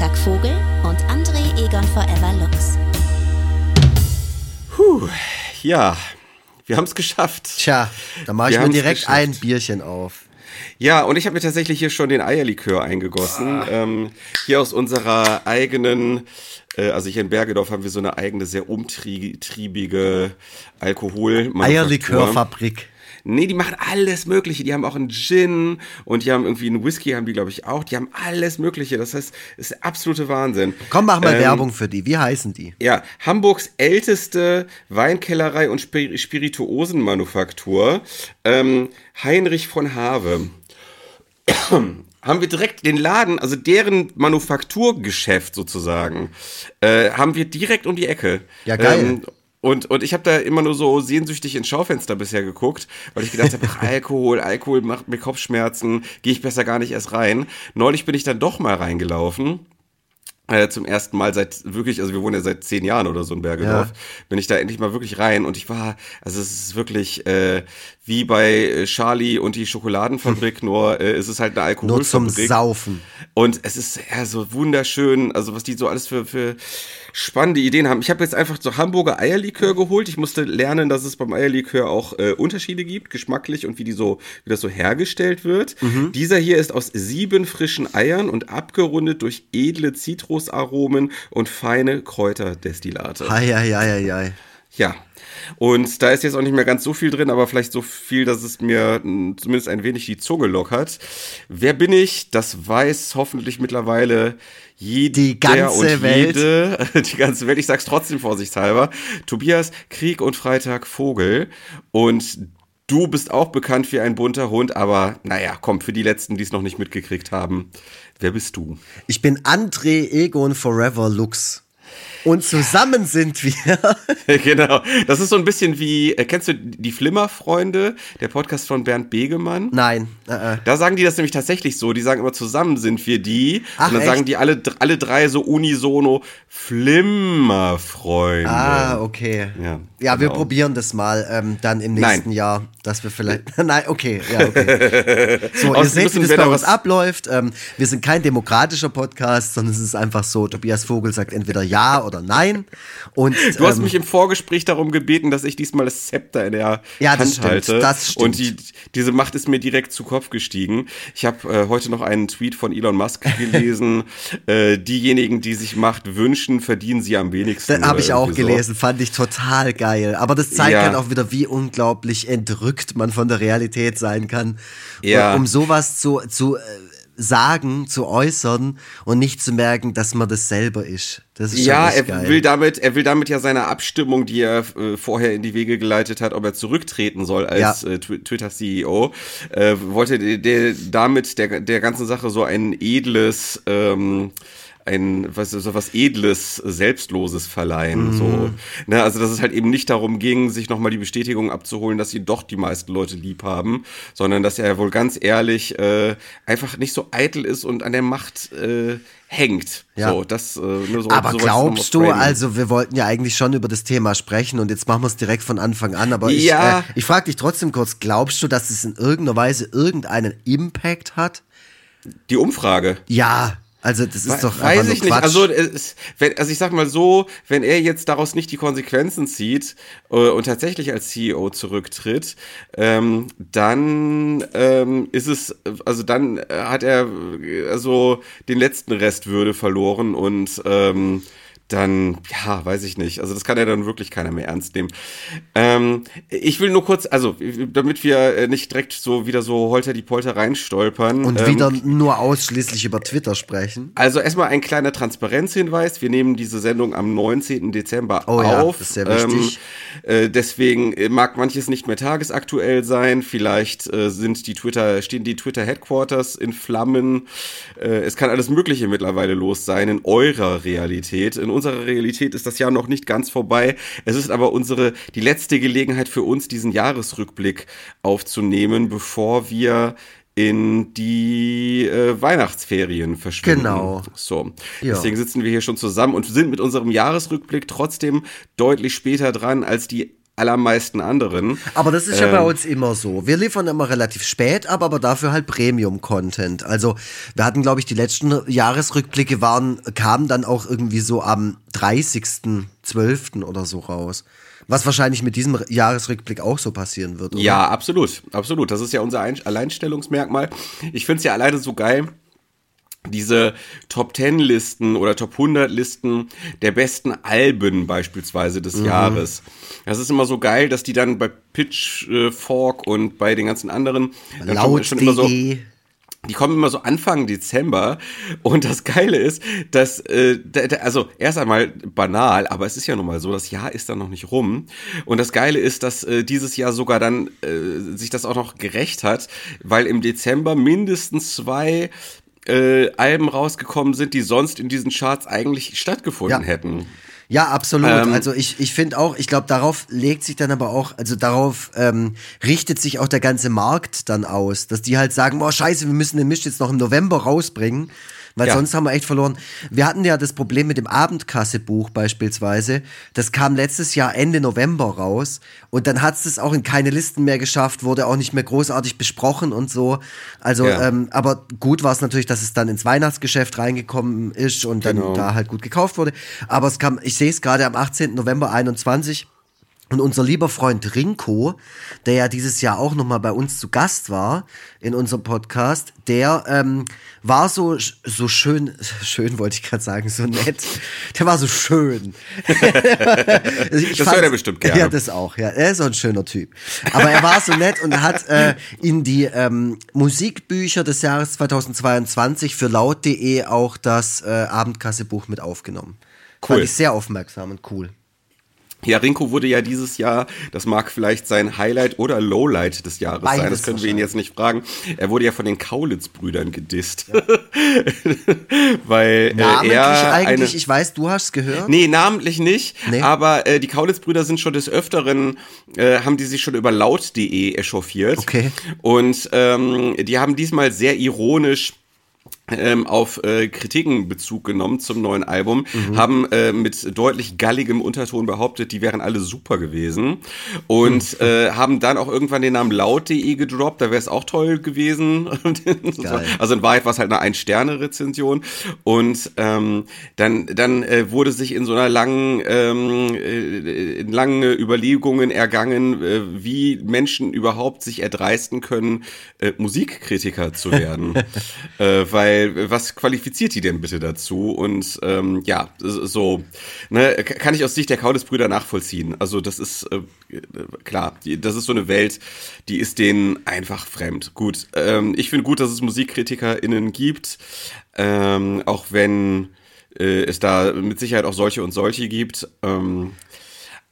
Freitag Vogel und André Egon Forever Lux. Puh, ja, wir haben es geschafft. Tja, da mache ich Wir mir direkt geschafft. ein Bierchen auf. Ja, und ich habe mir tatsächlich hier schon den Eierlikör eingegossen. Ähm, hier aus unserer eigenen, äh, also hier in Bergedorf haben wir so eine eigene, sehr umtriebige Alkohol. Eierlikörfabrik. Nee, die machen alles Mögliche. Die haben auch einen Gin und die haben irgendwie einen Whisky, haben die, glaube ich, auch. Die haben alles Mögliche. Das heißt, es ist der absolute Wahnsinn. Komm, mach mal Ähm, Werbung für die. Wie heißen die? Ja, Hamburgs älteste Weinkellerei und Spir Spirituosenmanufaktur, ähm, Heinrich von Have. haben wir direkt den Laden, also deren Manufakturgeschäft sozusagen, äh, haben wir direkt um die Ecke. Ja, geil. Ähm, und, und ich habe da immer nur so sehnsüchtig ins Schaufenster bisher geguckt, weil ich gedacht habe, ach, Alkohol, Alkohol macht mir Kopfschmerzen, gehe ich besser gar nicht erst rein. Neulich bin ich dann doch mal reingelaufen äh, zum ersten Mal seit wirklich, also wir wohnen ja seit zehn Jahren oder so in Bergedorf, Ja. bin ich da endlich mal wirklich rein und ich war, also es ist wirklich äh, wie bei äh, Charlie und die Schokoladenfabrik, nur äh, es ist halt eine Nur zum Alkoholfabrik. Saufen. Und es ist ja so wunderschön, also was die so alles für, für spannende Ideen haben. Ich habe jetzt einfach so Hamburger Eierlikör geholt. Ich musste lernen, dass es beim Eierlikör auch äh, Unterschiede gibt, geschmacklich und wie die so, wie das so hergestellt wird. Dieser hier ist aus sieben frischen Eiern und abgerundet durch edle Zitrusaromen und feine Kräuterdestillate. Hei, hei, hei, hei, hei. Ja. Und da ist jetzt auch nicht mehr ganz so viel drin, aber vielleicht so viel, dass es mir zumindest ein wenig die Zunge lockert. Wer bin ich? Das weiß hoffentlich mittlerweile jeder Die ganze und Welt. jede. Die ganze Welt. Ich sag's trotzdem vorsichtshalber. Tobias Krieg und Freitag Vogel. Und du bist auch bekannt wie ein bunter Hund, aber naja, komm, für die Letzten, die es noch nicht mitgekriegt haben. Wer bist du? Ich bin André Egon Forever Lux. Und zusammen sind wir. genau. Das ist so ein bisschen wie, äh, kennst du die Flimmer-Freunde, der Podcast von Bernd Begemann? Nein. Äh, äh. Da sagen die das nämlich tatsächlich so. Die sagen immer, zusammen sind wir die. Ach, und dann echt? sagen die alle, alle drei so unisono Flimmer-Freunde. Ah, okay. Ja, Ja, wir genau. probieren das mal ähm, dann im Nein. nächsten Jahr, dass wir vielleicht. Nein, okay, ja, okay. So, ihr seht, wie das wir bei uns was- abläuft. Ähm, wir sind kein demokratischer Podcast, sondern es ist einfach so, Tobias Vogel sagt entweder ja oder nein. Und Du hast ähm, mich im Vorgespräch darum gebeten, dass ich diesmal das Zepter in der Ja, das Hand stimmt, halte. das stimmt. Und die, diese Macht ist mir direkt zu Kopf gestiegen. Ich habe äh, heute noch einen Tweet von Elon Musk gelesen. äh, diejenigen, die sich Macht wünschen, verdienen sie am wenigsten. Das habe ich auch irgendwie so. gelesen, fand ich total geil. Aber das zeigt Ja. halt auch wieder, wie unglaublich entrückt man von der Realität sein kann. Ja. Um sowas zu, zu äh, sagen, zu äußern und nicht zu merken, dass man das selber ist. Das ist Ja, er geil. will damit, er will damit ja seine Abstimmung, die er äh, vorher in die Wege geleitet hat, ob er zurücktreten soll als Ja. äh, Twi- Twitter-CEO, äh, wollte der, der damit der der ganzen Sache so ein edles ähm, ein was so was edles selbstloses verleihen so ne also dass es halt eben nicht darum ging sich nochmal die Bestätigung abzuholen dass sie doch die meisten Leute lieb haben sondern dass er wohl ganz ehrlich äh, einfach nicht so eitel ist und an der Macht äh, hängt Ja. so das äh, nur so aber so glaubst du, also wir wollten ja eigentlich schon über das Thema sprechen und jetzt machen wir es direkt von Anfang an, aber ich, Ja. äh, ich frage dich trotzdem kurz, glaubst du, dass es in irgendeiner Weise irgendeinen Impact hat? die Umfrage Ja, also das ist doch Weiß ich nicht. Also, es, wenn, also ich sag mal so, wenn er jetzt daraus nicht die Konsequenzen zieht äh, und tatsächlich als CEO zurücktritt, ähm, dann ähm, ist es, also dann hat er äh, also den letzten Rest Würde verloren und ähm, dann, ja, weiß ich nicht. Also das kann ja dann wirklich keiner mehr ernst nehmen. Ähm, ich will nur kurz, also damit wir äh, nicht direkt so wieder so holter die Polter reinstolpern. und ähm, wieder nur ausschließlich über Twitter sprechen. also erstmal ein kleiner Transparenzhinweis. Wir nehmen diese Sendung am 19. Dezember Oh ja, auf. das ist sehr wichtig. Ähm, äh, deswegen äh, mag manches nicht mehr tagesaktuell sein. Vielleicht äh, sind die Twitter, stehen die Twitter Headquarters in Flammen. Äh, es kann alles Mögliche mittlerweile los sein in eurer Realität. In unserer Realität ist das Jahr noch nicht ganz vorbei. Es ist aber unsere, die letzte Gelegenheit für uns, diesen Jahresrückblick aufzunehmen, bevor wir in die äh, Weihnachtsferien verschwinden. Genau. So. Ja. Deswegen sitzen wir hier schon zusammen und sind mit unserem Jahresrückblick trotzdem deutlich später dran als die allermeisten anderen. Aber das ist ja bei uns immer so. Wir liefern immer relativ spät ab, aber dafür halt Premium-Content. Also wir hatten, glaube ich, die letzten Jahresrückblicke waren, kamen dann auch irgendwie so am 30.12. oder so raus. Was wahrscheinlich mit diesem Jahresrückblick auch so passieren wird. Oder? Ja, absolut, absolut. Das ist ja unser Ein Alleinstellungsmerkmal. Ich finde es ja alleine so geil, diese Top 10 Listen oder Top 100 Listen der besten Alben beispielsweise des mhm. Jahres. Das ist immer so geil, dass die dann bei Pitchfork und bei den ganzen anderen Laut schon immer so die kommen immer so Anfang Dezember und das Geile ist, dass, äh, also erst einmal banal, aber es ist ja nun mal so, das Jahr ist dann noch nicht rum und das Geile ist, dass äh, dieses Jahr sogar dann äh, sich das auch noch gerecht hat, weil im Dezember mindestens zwei äh, Alben rausgekommen sind, die sonst in diesen Charts eigentlich stattgefunden ja. hätten. Ja, absolut. Ähm, also ich, ich finde auch, ich glaube, darauf legt sich dann aber auch, also darauf ähm, richtet sich auch der ganze Markt dann aus, dass die halt sagen, boah, scheiße, wir müssen den Mist jetzt noch im November rausbringen. Weil ja. sonst haben wir echt verloren. Wir hatten ja das Problem mit dem Abendkassebuch beispielsweise. Das kam letztes Jahr Ende November raus. Und dann hat es auch in keine Listen mehr geschafft, wurde auch nicht mehr großartig besprochen und so. Also, ja. ähm, aber gut war es natürlich, dass es dann ins Weihnachtsgeschäft reingekommen ist und dann genau. da halt gut gekauft wurde. Aber es kam, ich sehe es gerade am 18. November 21 und unser lieber Freund Rinko, der ja dieses Jahr auch nochmal bei uns zu Gast war in unserem Podcast, der ähm, war so, so schön, schön wollte ich gerade sagen, so nett. Der war so schön. das hört er bestimmt gerne. Ja, das auch. Ja, er ist so ein schöner Typ. Aber er war so nett und hat äh, in die ähm, Musikbücher des Jahres 2022 für laut.de auch das äh, Abendkassebuch mit aufgenommen. Cool. Fand ich sehr aufmerksam und cool. Ja, Rinko wurde ja dieses Jahr, das mag vielleicht sein Highlight oder Lowlight des Jahres Beides sein, das können wir ihn jetzt nicht fragen. Er wurde ja von den Kaulitz-Brüdern gedisst. Ja. Weil namentlich äh, er eigentlich, eine, ich weiß, du hast gehört. Nee, namentlich nicht, nee. aber äh, die Kaulitz-Brüder sind schon des Öfteren, äh, haben die sich schon über laut.de echauffiert. Okay. Und ähm, die haben diesmal sehr ironisch ähm, auf äh, Kritiken Bezug genommen zum neuen Album, mhm. haben äh, mit deutlich galligem Unterton behauptet, die wären alle super gewesen und mhm. äh, haben dann auch irgendwann den Namen laut.de gedroppt, da wäre es auch toll gewesen. also in Wahrheit war es halt eine Ein-Sterne-Rezension und ähm, dann, dann äh, wurde sich in so einer langen, ähm, äh, in lange Überlegungen ergangen, äh, wie Menschen überhaupt sich erdreisten können, äh, Musikkritiker zu werden. äh, weil weil was qualifiziert die denn bitte dazu? Und ähm, ja, so ne, kann ich aus Sicht der Kaudes-Brüder nachvollziehen. Also das ist äh, klar, die, das ist so eine Welt, die ist denen einfach fremd. Gut, ähm, ich finde gut, dass es MusikkritikerInnen gibt, ähm, auch wenn äh, es da mit Sicherheit auch solche und solche gibt. Ähm,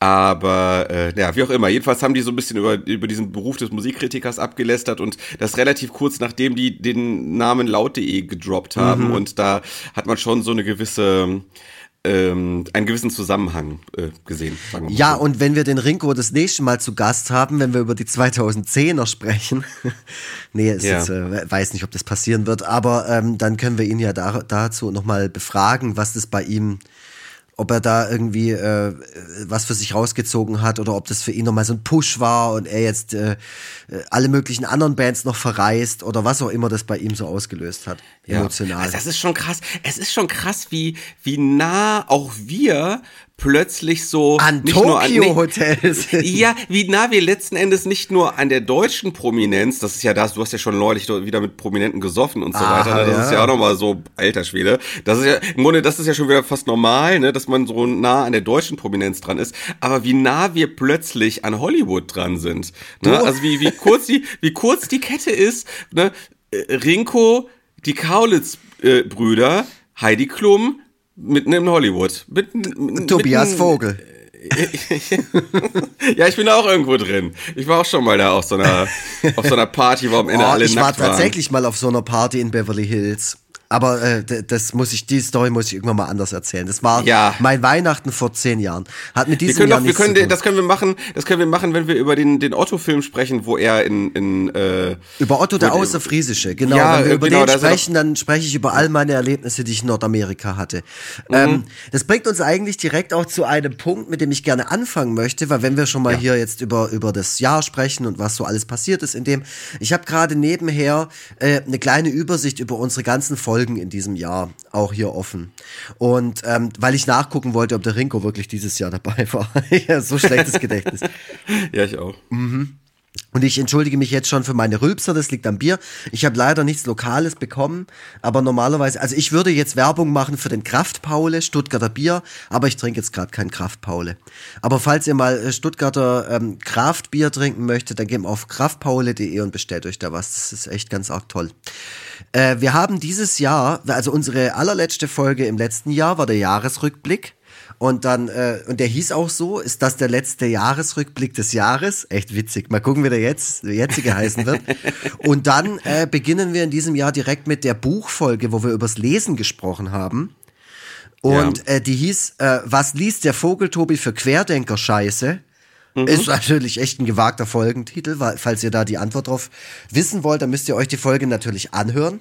aber äh, ja, wie auch immer. Jedenfalls haben die so ein bisschen über, über diesen Beruf des Musikkritikers abgelästert und das relativ kurz nachdem die den Namen laut.de gedroppt haben. Mhm. Und da hat man schon so eine gewisse ähm, einen gewissen Zusammenhang äh, gesehen. ja, so. und wenn wir den Rinko das nächste Mal zu Gast haben, wenn wir über die 2010er sprechen, nee, ja. ist, äh, weiß nicht, ob das passieren wird, aber ähm, dann können wir ihn ja da, dazu nochmal befragen, was das bei ihm ob er da irgendwie äh, was für sich rausgezogen hat oder ob das für ihn nochmal so ein Push war und er jetzt äh, alle möglichen anderen Bands noch verreist oder was auch immer das bei ihm so ausgelöst hat, ja. emotional. Also das ist schon krass. Es ist schon krass, wie, wie nah auch wir plötzlich so an nicht Tokyo nur an, nee, Hotels. Ja, wie nah wir letzten Endes nicht nur an der deutschen Prominenz, das ist ja das, du hast ja schon neulich wieder mit Prominenten gesoffen und so Aha, weiter, das ja. ist ja auch nochmal so alter Schwede. Das ist ja im Grunde, das ist ja schon wieder fast normal, ne, dass man so nah an der deutschen Prominenz dran ist, aber wie nah wir plötzlich an Hollywood dran sind, ne? Also wie wie kurz die wie kurz die Kette ist, ne? Äh, Rinko, die Kaulitz äh, Brüder, Heidi Klum, Mitten in Hollywood. Mitten, Tobias mitten, Vogel. ja, ich bin auch irgendwo drin. Ich war auch schon mal da auf so einer, auf so einer Party, wo am Ende oh, alle nackt waren. Ich war tatsächlich mal auf so einer Party in Beverly Hills. Aber äh, das muss ich, die Story muss ich irgendwann mal anders erzählen. Das war Ja. mein Weihnachten vor zehn Jahren. Hat mit Wir diesem können Jahr doch, wir können, zu tun. das können wir machen, das können wir machen, wenn wir über den, den Otto-Film sprechen, wo er in, in äh, Über Otto der Außerfriesische, genau. Ja, Wenn wir äh, über genau, den sprechen, dann spreche ich über all meine Erlebnisse, die ich in Nordamerika hatte. Ähm, das bringt uns eigentlich direkt auch zu einem Punkt, mit dem ich gerne anfangen möchte, weil wenn wir schon mal hier jetzt über, über das Jahr sprechen und was so alles passiert ist in dem, ich habe gerade nebenher äh, eine kleine Übersicht über unsere ganzen Folgen in diesem Jahr auch hier offen. Und ähm, weil ich nachgucken wollte, ob der Rinko wirklich dieses Jahr dabei war. so schlechtes Gedächtnis. ja, ich auch. Und ich entschuldige mich jetzt schon für meine Rülpser, das liegt am Bier. Ich habe leider nichts Lokales bekommen, aber normalerweise, also ich würde jetzt Werbung machen für den Kraftpaule, Stuttgarter Bier, aber ich trinke jetzt gerade kein Kraftpaule. Aber falls ihr mal äh, Stuttgarter ähm, Kraftbier trinken möchtet, dann geht mal auf kraftpaule.de und bestellt euch da was. Das ist echt ganz arg toll. Äh, wir haben dieses Jahr, also unsere allerletzte Folge im letzten Jahr war der Jahresrückblick. Und dann, äh, und der hieß auch so, ist das der letzte Jahresrückblick des Jahres? Echt witzig. Mal gucken, wie der jetzt, der jetzige heißen wird. Und dann äh, beginnen wir in diesem Jahr direkt mit der Buchfolge, wo wir übers Lesen gesprochen haben. Und äh, die hieß, äh, was liest der Vogeltobi für Querdenker-Scheiße? Ist natürlich echt ein gewagter Folgentitel, weil, falls ihr da die Antwort drauf wissen wollt, dann müsst ihr euch die Folge natürlich anhören.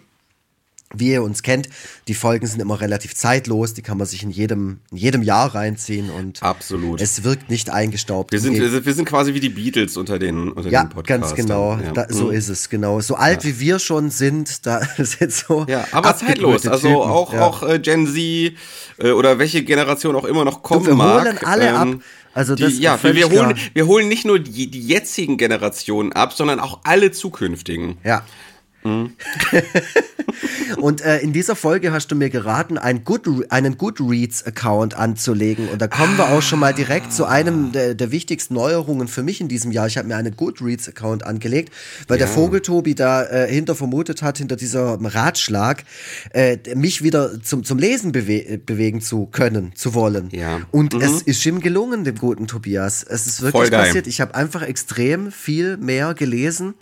Wie ihr uns kennt, die Folgen sind immer relativ zeitlos, die kann man sich in jedem, in jedem Jahr reinziehen und Absolut. es wirkt nicht eingestaubt. Wir sind, wir sind, wir sind quasi wie die Beatles unter den, unter ja, den Podcastern. ganz genau. Ja. Da, so Mhm. ist es, genau. So alt wie wir schon sind, da sind so. Ja, aber zeitlos. Also Typen. auch, ja. auch äh, Gen Z äh, oder welche Generation auch immer noch kommen wir mag. holen alle ab. Also das die, ja, wir, holen, klar. wir holen nicht nur die, die jetzigen Generationen ab, sondern auch alle zukünftigen. Ja. Mhm. und äh, in dieser Folge hast du mir geraten, ein Good, einen Goodreads-Account anzulegen. Und da kommen wir auch schon mal direkt zu einem der, der wichtigsten Neuerungen für mich in diesem Jahr. Ich habe mir einen Goodreads-Account angelegt, weil der Vogeltobi da äh, hinter vermutet hat, hinter dieser Ratschlag, äh, mich wieder zum, zum Lesen bewe bewegen zu können, zu wollen. Ja. Und es ist ihm gelungen, dem guten Tobias. Es ist wirklich passiert. Ich habe einfach extrem viel mehr gelesen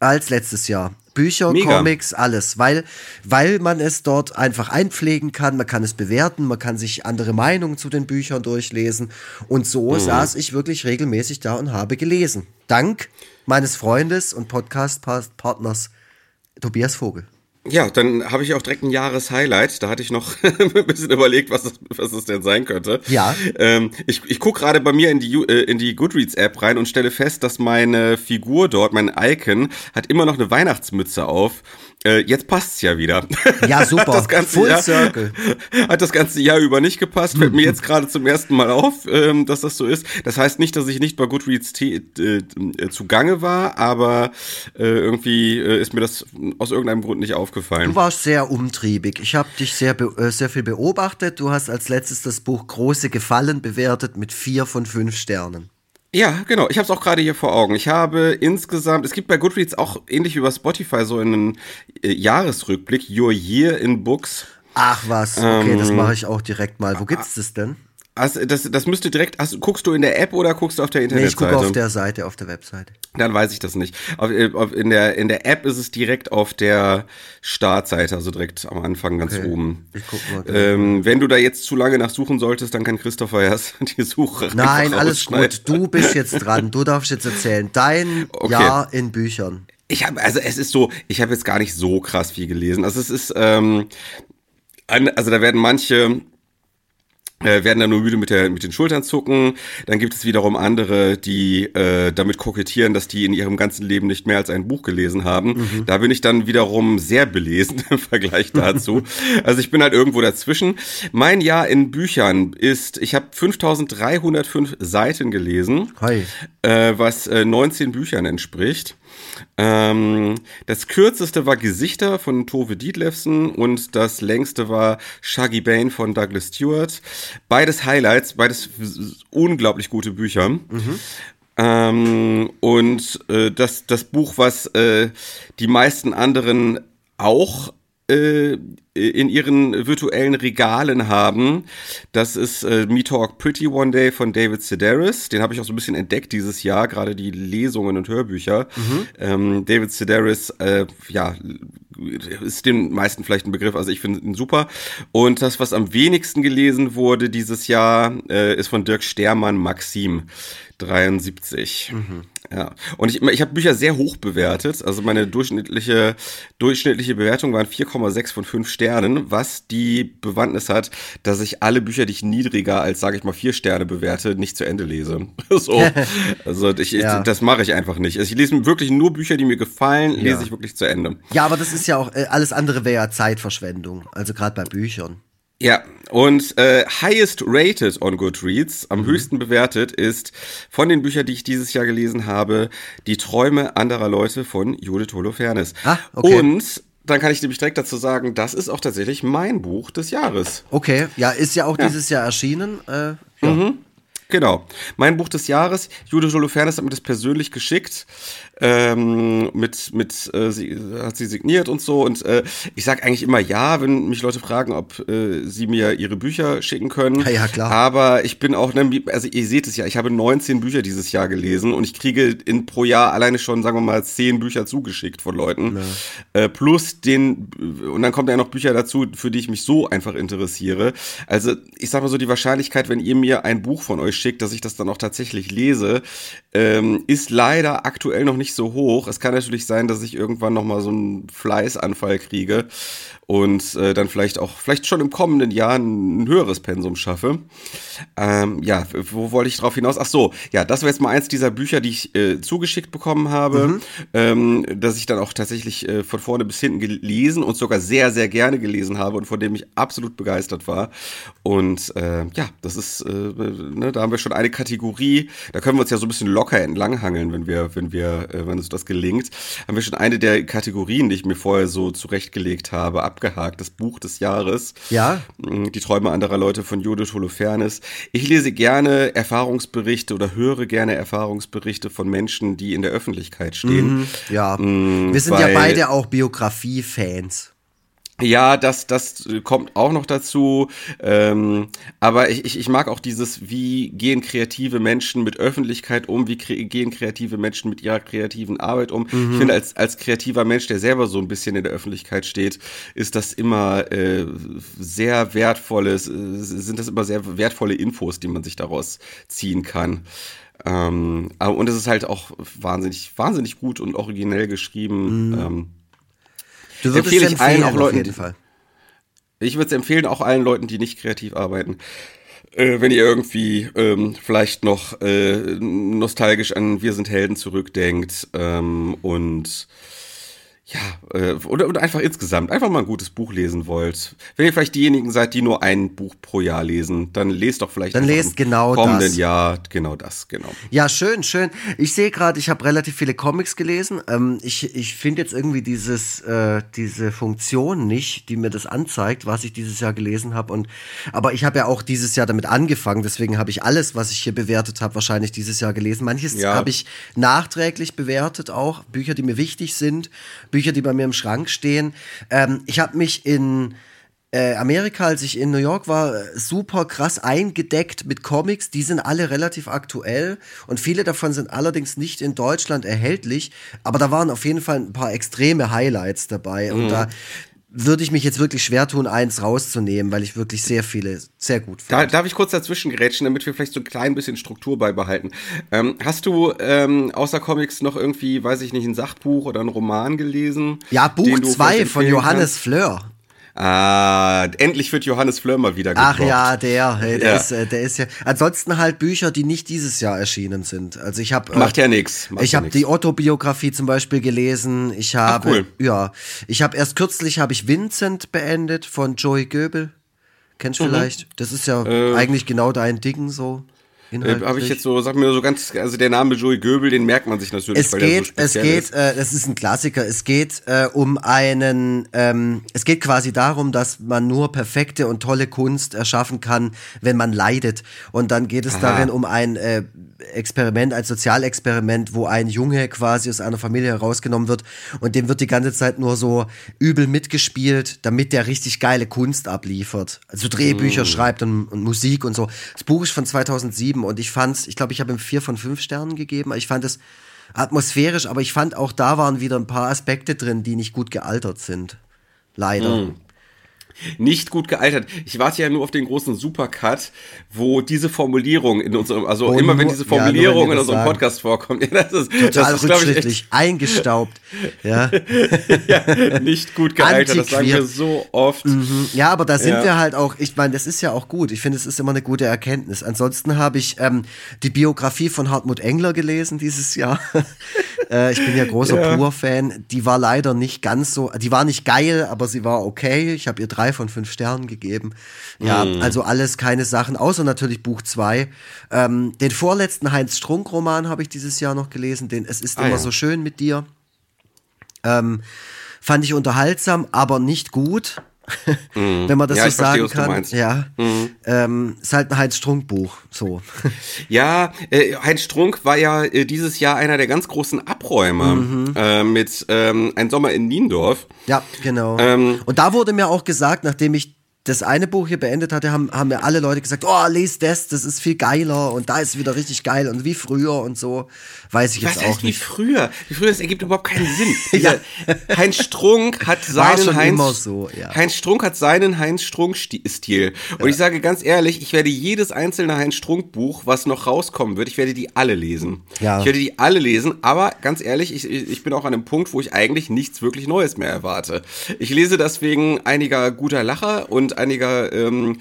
als letztes Jahr. Bücher, Mega. Comics, alles, weil, weil man es dort einfach einpflegen kann, man kann es bewerten, man kann sich andere Meinungen zu den Büchern durchlesen und so Mhm. saß ich wirklich regelmäßig da und habe gelesen. Dank meines Freundes und Podcast-Partners Tobias Vogel. Ja, dann habe ich auch direkt ein Jahreshighlight. Da hatte ich noch ein bisschen überlegt, was das, was das denn sein könnte. Ja. Ähm, ich ich gucke gerade bei mir in die, äh, in die Goodreads-App rein und stelle fest, dass meine Figur dort, mein Icon, hat immer noch eine Weihnachtsmütze auf. Äh, jetzt passt's ja wieder. Ja, super. Hat das ganze Full Jahr, circle. Hat das ganze Jahr über nicht gepasst. Fällt mir jetzt gerade zum ersten Mal auf, ähm, dass das so ist. Das heißt nicht, dass ich nicht bei Goodreads äh, äh, zugange war, aber äh, irgendwie äh, ist mir das aus irgendeinem Grund nicht aufgefallen. Du warst sehr umtriebig. Ich habe dich sehr, äh, sehr viel beobachtet. Du hast als letztes das Buch Große Gefallen bewertet mit vier von fünf Sternen. Ja, genau. Ich habe es auch gerade hier vor Augen. Ich habe insgesamt, es gibt bei Goodreads auch ähnlich wie bei Spotify so einen äh, Jahresrückblick, Your Year in Books. Ach was, okay, Ähm, das mache ich auch direkt mal. Wo gibt's das denn? Also das, das müsste direkt, hast, guckst du in der App oder guckst du auf der Nee, ich Internetseite? gucke auf der Seite, auf der Webseite. Dann weiß ich das nicht. Auf, äh, auf, in, der, in der App ist es direkt auf der Startseite, also direkt am Anfang ganz Okay. oben. Ich guck mal. Ähm, wenn du da jetzt zu lange nachsuchen solltest, dann kann Christopher erst die Suche Nein, alles gut. Du bist jetzt dran. Du darfst jetzt erzählen. Dein Okay. Jahr in Büchern. Ich habe, also es ist so, ich habe jetzt gar nicht so krass viel gelesen. Also es ist, ähm, also da werden manche äh, werden dann nur müde mit, der, mit den Schultern zucken. Dann gibt es wiederum andere, die äh, damit kokettieren, dass die in ihrem ganzen Leben nicht mehr als ein Buch gelesen haben. Da bin ich dann wiederum sehr belesen im Vergleich dazu. also ich bin halt irgendwo dazwischen. Mein Jahr in Büchern ist, ich habe 5305 Seiten gelesen Hi. äh, was äh, 19 Büchern entspricht. Ähm, das kürzeste war Gesichter von Tove Dietlefsen und das längste war Shaggy Bane von Douglas Stewart. Beides Highlights, beides unglaublich gute Bücher. Ähm, und äh, das, das Buch, was äh, die meisten anderen auch äh, in ihren virtuellen Regalen haben. Das ist äh, Me Talk Pretty One Day von David Sedaris. Den habe ich auch so ein bisschen entdeckt dieses Jahr, gerade die Lesungen und Hörbücher. Mhm. Ähm, David Sedaris, äh, ja, ist den meisten vielleicht ein Begriff, also ich finde ihn super. Und das, was am wenigsten gelesen wurde dieses Jahr, äh, ist von Dirk Stermann Maxim. 73. Mhm. Ja. Und ich, ich habe Bücher sehr hoch bewertet. Also meine durchschnittliche, durchschnittliche Bewertung waren 4,6 von 5 Sternen, was die Bewandtnis hat, dass ich alle Bücher, die ich niedriger als, sage ich mal, 4 Sterne bewerte, nicht zu Ende lese. so. Also ich, ja. das mache ich einfach nicht. Also ich lese wirklich nur Bücher, die mir gefallen, lese ja. ich wirklich zu Ende. Ja, aber das ist ja auch, äh, alles andere wäre ja Zeitverschwendung. Also gerade bei Büchern. Ja, und äh, highest rated on Goodreads, am mhm. höchsten bewertet, ist von den Büchern, die ich dieses Jahr gelesen habe, Die Träume anderer Leute von Judith Holofernes. Ah, okay. Und dann kann ich nämlich direkt dazu sagen, das ist auch tatsächlich mein Buch des Jahres. Okay, ja, ist ja auch ja. dieses Jahr erschienen. Äh, ja. Mhm. Genau. Mein Buch des Jahres. Judith Holofernes hat mir das persönlich geschickt ähm, mit, mit äh, sie hat sie signiert und so. Und äh, ich sage eigentlich immer ja, wenn mich Leute fragen, ob äh, sie mir ihre Bücher schicken können. Ja, ja, klar. Aber ich bin auch, ne, also ihr seht es ja, ich habe 19 Bücher dieses Jahr gelesen und ich kriege in pro Jahr alleine schon, sagen wir mal, 10 Bücher zugeschickt von Leuten. Ja. Äh, plus den, und dann kommen ja noch Bücher dazu, für die ich mich so einfach interessiere. Also ich sag mal so, die Wahrscheinlichkeit, wenn ihr mir ein Buch von euch schickt, dass ich das dann auch tatsächlich lese, ähm, ist leider aktuell noch nicht nicht so hoch. Es kann natürlich sein, dass ich irgendwann noch mal so einen Fleißanfall kriege und äh, dann vielleicht auch, vielleicht schon im kommenden Jahr ein, höheres Pensum schaffe. Ähm, ja, wo wollte ich drauf hinaus? Ach so, ja, das war jetzt mal eins dieser Bücher, die ich äh, zugeschickt bekommen habe, mhm. ähm, dass ich dann auch tatsächlich äh, von vorne bis hinten gelesen und sogar sehr, sehr gerne gelesen habe und von dem ich absolut begeistert war. Und äh, ja, das ist, äh, ne, da haben wir schon eine Kategorie, da können wir uns ja so ein bisschen locker entlanghangeln, wenn wir, wenn wir, äh, wenn uns das gelingt, haben wir schon eine der Kategorien, die ich mir vorher so zurechtgelegt habe, abgehakt. Das Buch des Jahres. Ja. Mm, die Träume anderer Leute von Judith Holofernes. Ich lese gerne Erfahrungsberichte oder höre gerne Erfahrungsberichte von Menschen, die in der Öffentlichkeit stehen. Mhm, ja. Mhm, Wir sind ja beide auch Biografie-Fans. Ja, das, das kommt auch noch dazu. Ähm, aber ich, ich, ich mag auch dieses, wie gehen kreative Menschen mit Öffentlichkeit um, wie kre gehen kreative Menschen mit ihrer kreativen Arbeit um. Mhm. Ich finde, als, als kreativer Mensch, der selber so ein bisschen in der Öffentlichkeit steht, ist das immer äh, sehr wertvolles, äh, sind das immer sehr wertvolle Infos, die man sich daraus ziehen kann. Ähm, und es ist halt auch wahnsinnig, wahnsinnig gut und originell geschrieben. Mhm. Ähm, Du würdest empfehle ich allen auch Leuten, auf jeden Fall. Ich würde es empfehlen, auch allen Leuten, die nicht kreativ arbeiten. Äh, wenn ihr irgendwie ähm, vielleicht noch äh, nostalgisch an Wir sind Helden zurückdenkt ähm, und ja, äh, oder, oder einfach insgesamt, einfach mal ein gutes Buch lesen wollt. Wenn ihr vielleicht diejenigen seid, die nur ein Buch pro Jahr lesen, dann lest doch vielleicht dann lest genau kommenden das. Jahr genau das, genau. Ja, schön, schön. Ich sehe gerade, ich habe relativ viele Comics gelesen. Ähm, ich ich finde jetzt irgendwie dieses äh, diese Funktion nicht, die mir das anzeigt, was ich dieses Jahr gelesen habe. Und aber ich habe ja auch dieses Jahr damit angefangen, deswegen habe ich alles, was ich hier bewertet habe, wahrscheinlich dieses Jahr gelesen. Manches ja. habe ich nachträglich bewertet, auch Bücher, die mir wichtig sind. Bücher, Bücher, die bei mir im Schrank stehen. Ähm, ich habe mich in äh, Amerika, als ich in New York war, super krass eingedeckt mit Comics. Die sind alle relativ aktuell und viele davon sind allerdings nicht in Deutschland erhältlich. Aber da waren auf jeden Fall ein paar extreme Highlights dabei. Mhm. Und da würde ich mich jetzt wirklich schwer tun, eins rauszunehmen, weil ich wirklich sehr viele sehr gut finde. Da, darf ich kurz dazwischen gerätschen, damit wir vielleicht so ein klein bisschen Struktur beibehalten? Ähm, hast du ähm, außer Comics noch irgendwie, weiß ich nicht, ein Sachbuch oder ein Roman gelesen? Ja, Buch 2 von Johannes kannst? Fleur. Ah, endlich wird Johannes Fleur mal wieder gebraucht. Ach ja, der, hey, der, ja. Ist, äh, der ist ja. Ansonsten halt Bücher, die nicht dieses Jahr erschienen sind. Also ich habe. Äh, Macht ja nichts. Ich habe die Otto-Biografie zum Beispiel gelesen. Ich habe, Ach, cool. ja, ich habe erst kürzlich habe ich Vincent beendet von Joey Goebel. Kennst du mhm. vielleicht? Das ist ja äh, eigentlich genau dein Ding so. Äh, Habe ich jetzt so, sag mir so ganz, also der Name Joey Göbel, den merkt man sich natürlich. Es geht, so es geht, äh, das ist ein Klassiker. Es geht äh, um einen, ähm, es geht quasi darum, dass man nur perfekte und tolle Kunst erschaffen kann, wenn man leidet. Und dann geht es Aha. darin um ein äh, Experiment, ein Sozialexperiment, wo ein Junge quasi aus einer Familie herausgenommen wird und dem wird die ganze Zeit nur so übel mitgespielt, damit der richtig geile Kunst abliefert. Also Drehbücher mm. schreibt und, und Musik und so. Das Buch ist von 2007 und ich fand's, ich glaube, ich habe ihm vier von fünf Sternen gegeben. Ich fand es atmosphärisch, aber ich fand auch da waren wieder ein paar Aspekte drin, die nicht gut gealtert sind. Leider. Mm nicht gut gealtert. Ich warte ja nur auf den großen Supercut, wo diese Formulierung in unserem, also oh, immer wenn diese Formulierung ja, in unserem sagen. Podcast vorkommt, ja, das ist total das ist, rückschrittlich, ich, eingestaubt. Ja. ja. nicht gut gealtert, das sagen wir so oft. Mhm. Ja, aber da sind ja. wir halt auch, ich meine, das ist ja auch gut. Ich finde, es ist immer eine gute Erkenntnis. Ansonsten habe ich ähm, die Biografie von Hartmut Engler gelesen dieses Jahr. Äh, ich bin ja großer ja. Pur-Fan. Die war leider nicht ganz so, die war nicht geil, aber sie war okay. Ich habe ihr drei von fünf Sternen gegeben. Ja, mm. also alles keine Sachen, außer natürlich Buch zwei. Ähm, den vorletzten Heinz Strunk-Roman habe ich dieses Jahr noch gelesen, den Es ist ah, immer ja. so schön mit dir. Ähm, fand ich unterhaltsam, aber nicht gut. Mm. Wenn man das ja, so sagen verstehe, kann. Ja. Mm. Ähm, ist halt ein Heinz Strunk Buch. So. Ja, äh, Heinz Strunk war ja äh, dieses Jahr einer der ganz großen Abräumer mhm. äh, mit ähm, Ein Sommer in Niendorf. Ja, genau. Ähm, Und da wurde mir auch gesagt, nachdem ich das eine Buch hier beendet hatte, haben, haben mir alle Leute gesagt, oh, lest das, das ist viel geiler und da ist wieder richtig geil und wie früher und so. Weiß ich Was jetzt auch nicht. Wie früher? Wie früher, das ergibt überhaupt keinen Sinn. ja. Heinz Strunk hat seinen Heinz, so, ja. Heinz Strunk hat seinen Heinz Strunk Stil. Und ja. ich sage ganz ehrlich, ich werde jedes einzelne Heinz Strunk Buch, was noch rauskommen wird, ich werde die alle lesen. Ja. Ich werde die alle lesen, aber ganz ehrlich, ich, ich bin auch an einem Punkt, wo ich eigentlich nichts wirklich Neues mehr erwarte. Ich lese deswegen einiger guter Lacher und einiger ähm,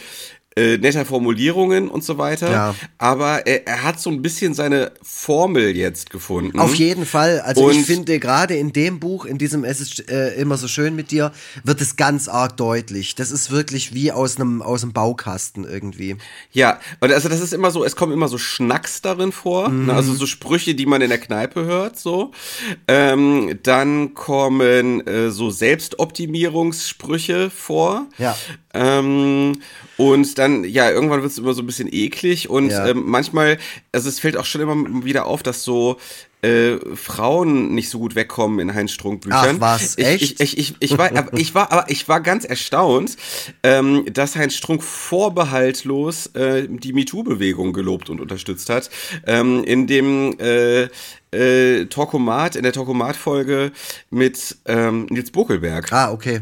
äh, netter Formulierungen und so weiter. Ja. Aber er, er, hat so ein bisschen seine Formel jetzt gefunden. Auf jeden Fall. Also und ich finde gerade in dem Buch, in diesem Es ist äh, immer so schön mit dir, wird es ganz arg deutlich. Das ist wirklich wie aus einem aus einem Baukasten irgendwie. Ja, also das ist immer so, es kommen immer so Schnacks darin vor, mhm. ne? also so Sprüche, die man in der Kneipe hört, so. Ähm, dann kommen äh, so Selbstoptimierungssprüche vor. Ja. Ähm, und dann, ja, irgendwann wird es immer so ein bisschen eklig und ja. ähm, manchmal, also es fällt auch schon immer wieder auf, dass so äh, Frauen nicht so gut wegkommen in Heinz Strunk Büchern. Ach was, echt? Ich, ich, ich, ich, war, aber ich war, aber ich war ganz erstaunt, ähm, dass Heinz Strunk vorbehaltlos äh, die MeToo-Bewegung gelobt und unterstützt hat. Ähm, in dem äh, äh, Talkomat, in der Talkomat-Folge mit ähm, Nils Buckelberg. Ah, okay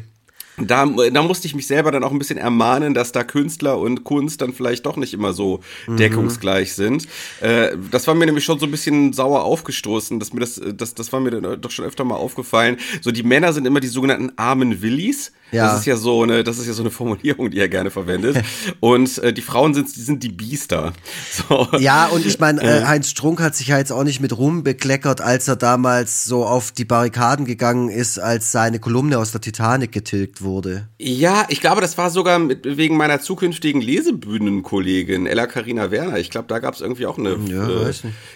da, da musste ich mich selber dann auch ein bisschen ermahnen, dass da Künstler und Kunst dann vielleicht doch nicht immer so mhm. deckungsgleich sind. Äh, das war mir nämlich schon so ein bisschen sauer aufgestoßen, dass mir das, das, das war mir doch schon öfter mal aufgefallen. So, die Männer sind immer die sogenannten armen Willis. Ja. Das ist ja so eine, das ist ja so eine Formulierung, die er gerne verwendet. und äh, die Frauen sind, die sind die Biester. So. Ja, und ich meine, äh, Heinz Strunk hat sich ja jetzt auch nicht mit Ruhm bekleckert, als er damals so auf die Barrikaden gegangen ist, als seine Kolumne aus der Titanic getilgt wurde. Ja, ich glaube, das war sogar mit, wegen meiner zukünftigen Lesebühnenkollegin Ella Karina Werner. Ich glaube, da gab es irgendwie auch eine. Ja, äh.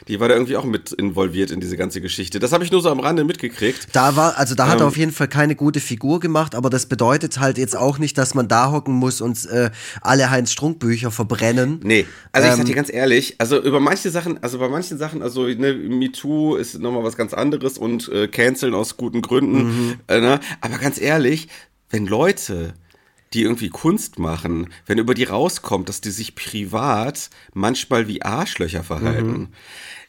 Die war da irgendwie auch mit involviert in diese ganze Geschichte. Das habe ich nur so am Rande mitgekriegt. Da war, also da hat ähm, er auf jeden Fall keine gute Figur gemacht, aber das bedeutet halt jetzt auch nicht, dass man da hocken muss und äh, alle Heinz Strunk Bücher verbrennen. Nee, also ich sag dir ähm, ganz ehrlich, also über manche Sachen, also bei manchen Sachen, also ne, MeToo ist nochmal was ganz anderes und äh, canceln aus guten Gründen, mhm. äh, ne? aber ganz ehrlich, wenn Leute die irgendwie Kunst machen, wenn über die rauskommt, dass die sich privat manchmal wie Arschlöcher verhalten. Mhm.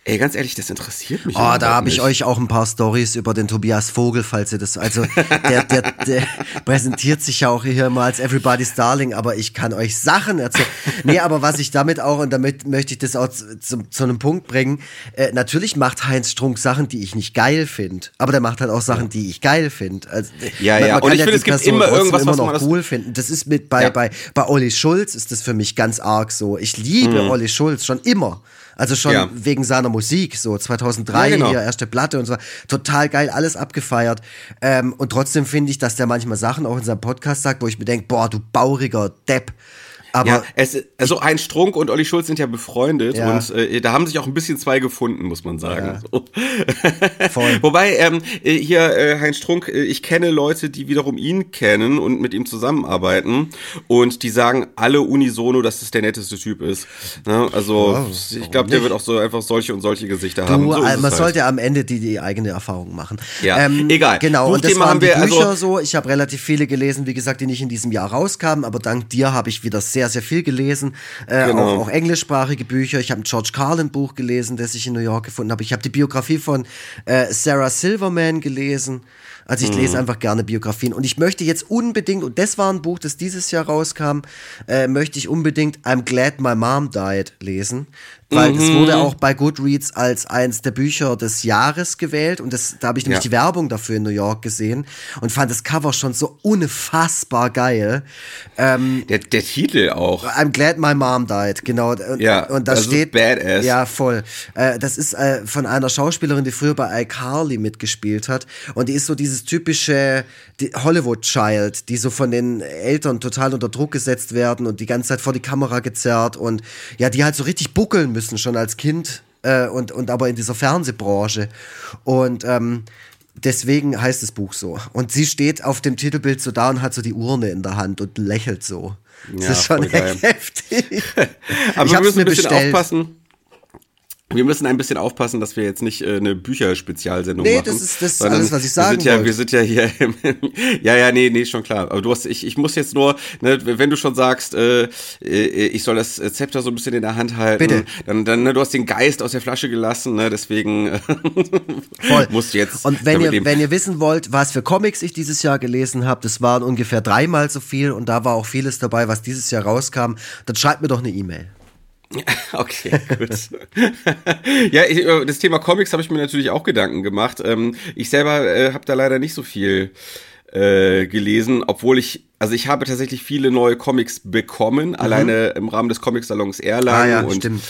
Ey, ganz ehrlich, das interessiert mich. Oh, da habe ich euch auch ein paar Stories über den Tobias Vogel, falls ihr das. Also, der, der, der präsentiert sich ja auch hier immer als Everybody's Darling, aber ich kann euch Sachen erzählen. Nee, aber was ich damit auch, und damit möchte ich das auch zu, zu, zu einem Punkt bringen, äh, natürlich macht Heinz Strunk Sachen, die ich nicht geil finde. Aber der macht halt auch Sachen, die ich geil finde. Also, ja, ja, man, man und ich ja finde, es gibt Person immer irgendwas, immer noch cool finden. Das ist mit bei, ja. bei, bei Olli Schulz ist das für mich ganz arg so. Ich liebe mhm. Olli Schulz schon immer. Also schon ja. wegen seiner Musik, so 2003 ja, genau. hier erste Platte und so. Total geil, alles abgefeiert. Ähm, und trotzdem finde ich, dass der manchmal Sachen auch in seinem Podcast sagt, wo ich mir denke, boah, du bauriger Depp. Aber ja, es, also Heinz Strunk und Olli Schulz sind ja befreundet Ja. und äh, da haben sich auch ein bisschen zwei gefunden, muss man sagen. Ja. So. Voll. Wobei, ähm, äh, hier äh, Heinz Strunk, äh, ich kenne Leute, die wiederum ihn kennen und mit ihm zusammenarbeiten und die sagen alle unisono, dass das der netteste Typ ist. Ne? Also Ja, ich glaube, der wird auch so einfach solche und solche Gesichter haben. Du, So ist äh, es man halt. sollte am Ende die, die eigene Erfahrung machen. Ja, Ähm, egal. Genau, und das Buchthema waren haben die wir, Bücher also- so. Ich habe relativ viele gelesen, wie gesagt, die nicht in diesem Jahr rauskamen, aber dank dir habe ich wieder sehr, sehr viel gelesen. Äh, Genau. auch, auch englischsprachige Bücher. Ich habe ein George Carlin Buch gelesen, das ich in New York gefunden habe. Ich habe die Biografie von äh, Sarah Silverman gelesen. Also ich Mhm. lese einfach gerne Biografien. Und ich möchte jetzt unbedingt, und das war ein Buch, das dieses Jahr rauskam, äh, möchte ich unbedingt I'm Glad My Mom Died lesen. Weil das Mhm. wurde auch bei Goodreads als eins der Bücher des Jahres gewählt. Und das, da habe ich nämlich Ja. die Werbung dafür in New York gesehen und fand das Cover schon so unfassbar geil. Ähm, Der, der Titel auch. I'm glad my mom died, genau. Und, Ja, und da das steht. badass. Ja, voll. Äh, das ist äh, von einer Schauspielerin, die früher bei iCarly mitgespielt hat. Und die ist so dieses typische die Hollywood-Child, die so von den Eltern total unter Druck gesetzt werden und die ganze Zeit vor die Kamera gezerrt und ja, die halt so richtig buckeln müssen schon als Kind äh, und, und aber in dieser Fernsehbranche. Und ähm, deswegen heißt das Buch so. Und sie steht auf dem Titelbild so da und hat so die Urne in der Hand und lächelt so. Das Ja, ist schon echt heftig. Aber ich wir müssen ein bisschen bestellt. aufpassen. Wir müssen ein bisschen aufpassen, dass wir jetzt nicht äh, eine Bücherspezialsendung Nee, machen. das ist- das ist alles, was ich sagen wir sind ja, wollte. Wir sind ja hier. Im, ja, ja, nee, nee, schon klar. Aber du hast, ich, ich muss jetzt nur, ne, wenn du schon sagst, äh, äh, ich soll das Zepter so ein bisschen in der Hand halten, Bitte. dann, dann, ne, du hast den Geist aus der Flasche gelassen, ne, deswegen äh, Voll. musst du jetzt. Und wenn ihr, leben. wenn ihr wissen wollt, was für Comics ich dieses Jahr gelesen habe, das waren ungefähr dreimal so viel und da war auch vieles dabei, was dieses Jahr rauskam, dann schreibt mir doch eine E-Mail. Okay, gut. ja, ich, über das Thema Comics habe ich mir natürlich auch Gedanken gemacht. Ähm, ich selber äh, habe da leider nicht so viel äh, gelesen, obwohl ich, also ich habe tatsächlich viele neue Comics bekommen, alleine im Rahmen des Comic-Salons Erlangen Mhm. Ah ja, und, stimmt.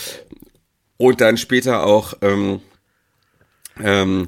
und dann später auch ähm, ähm,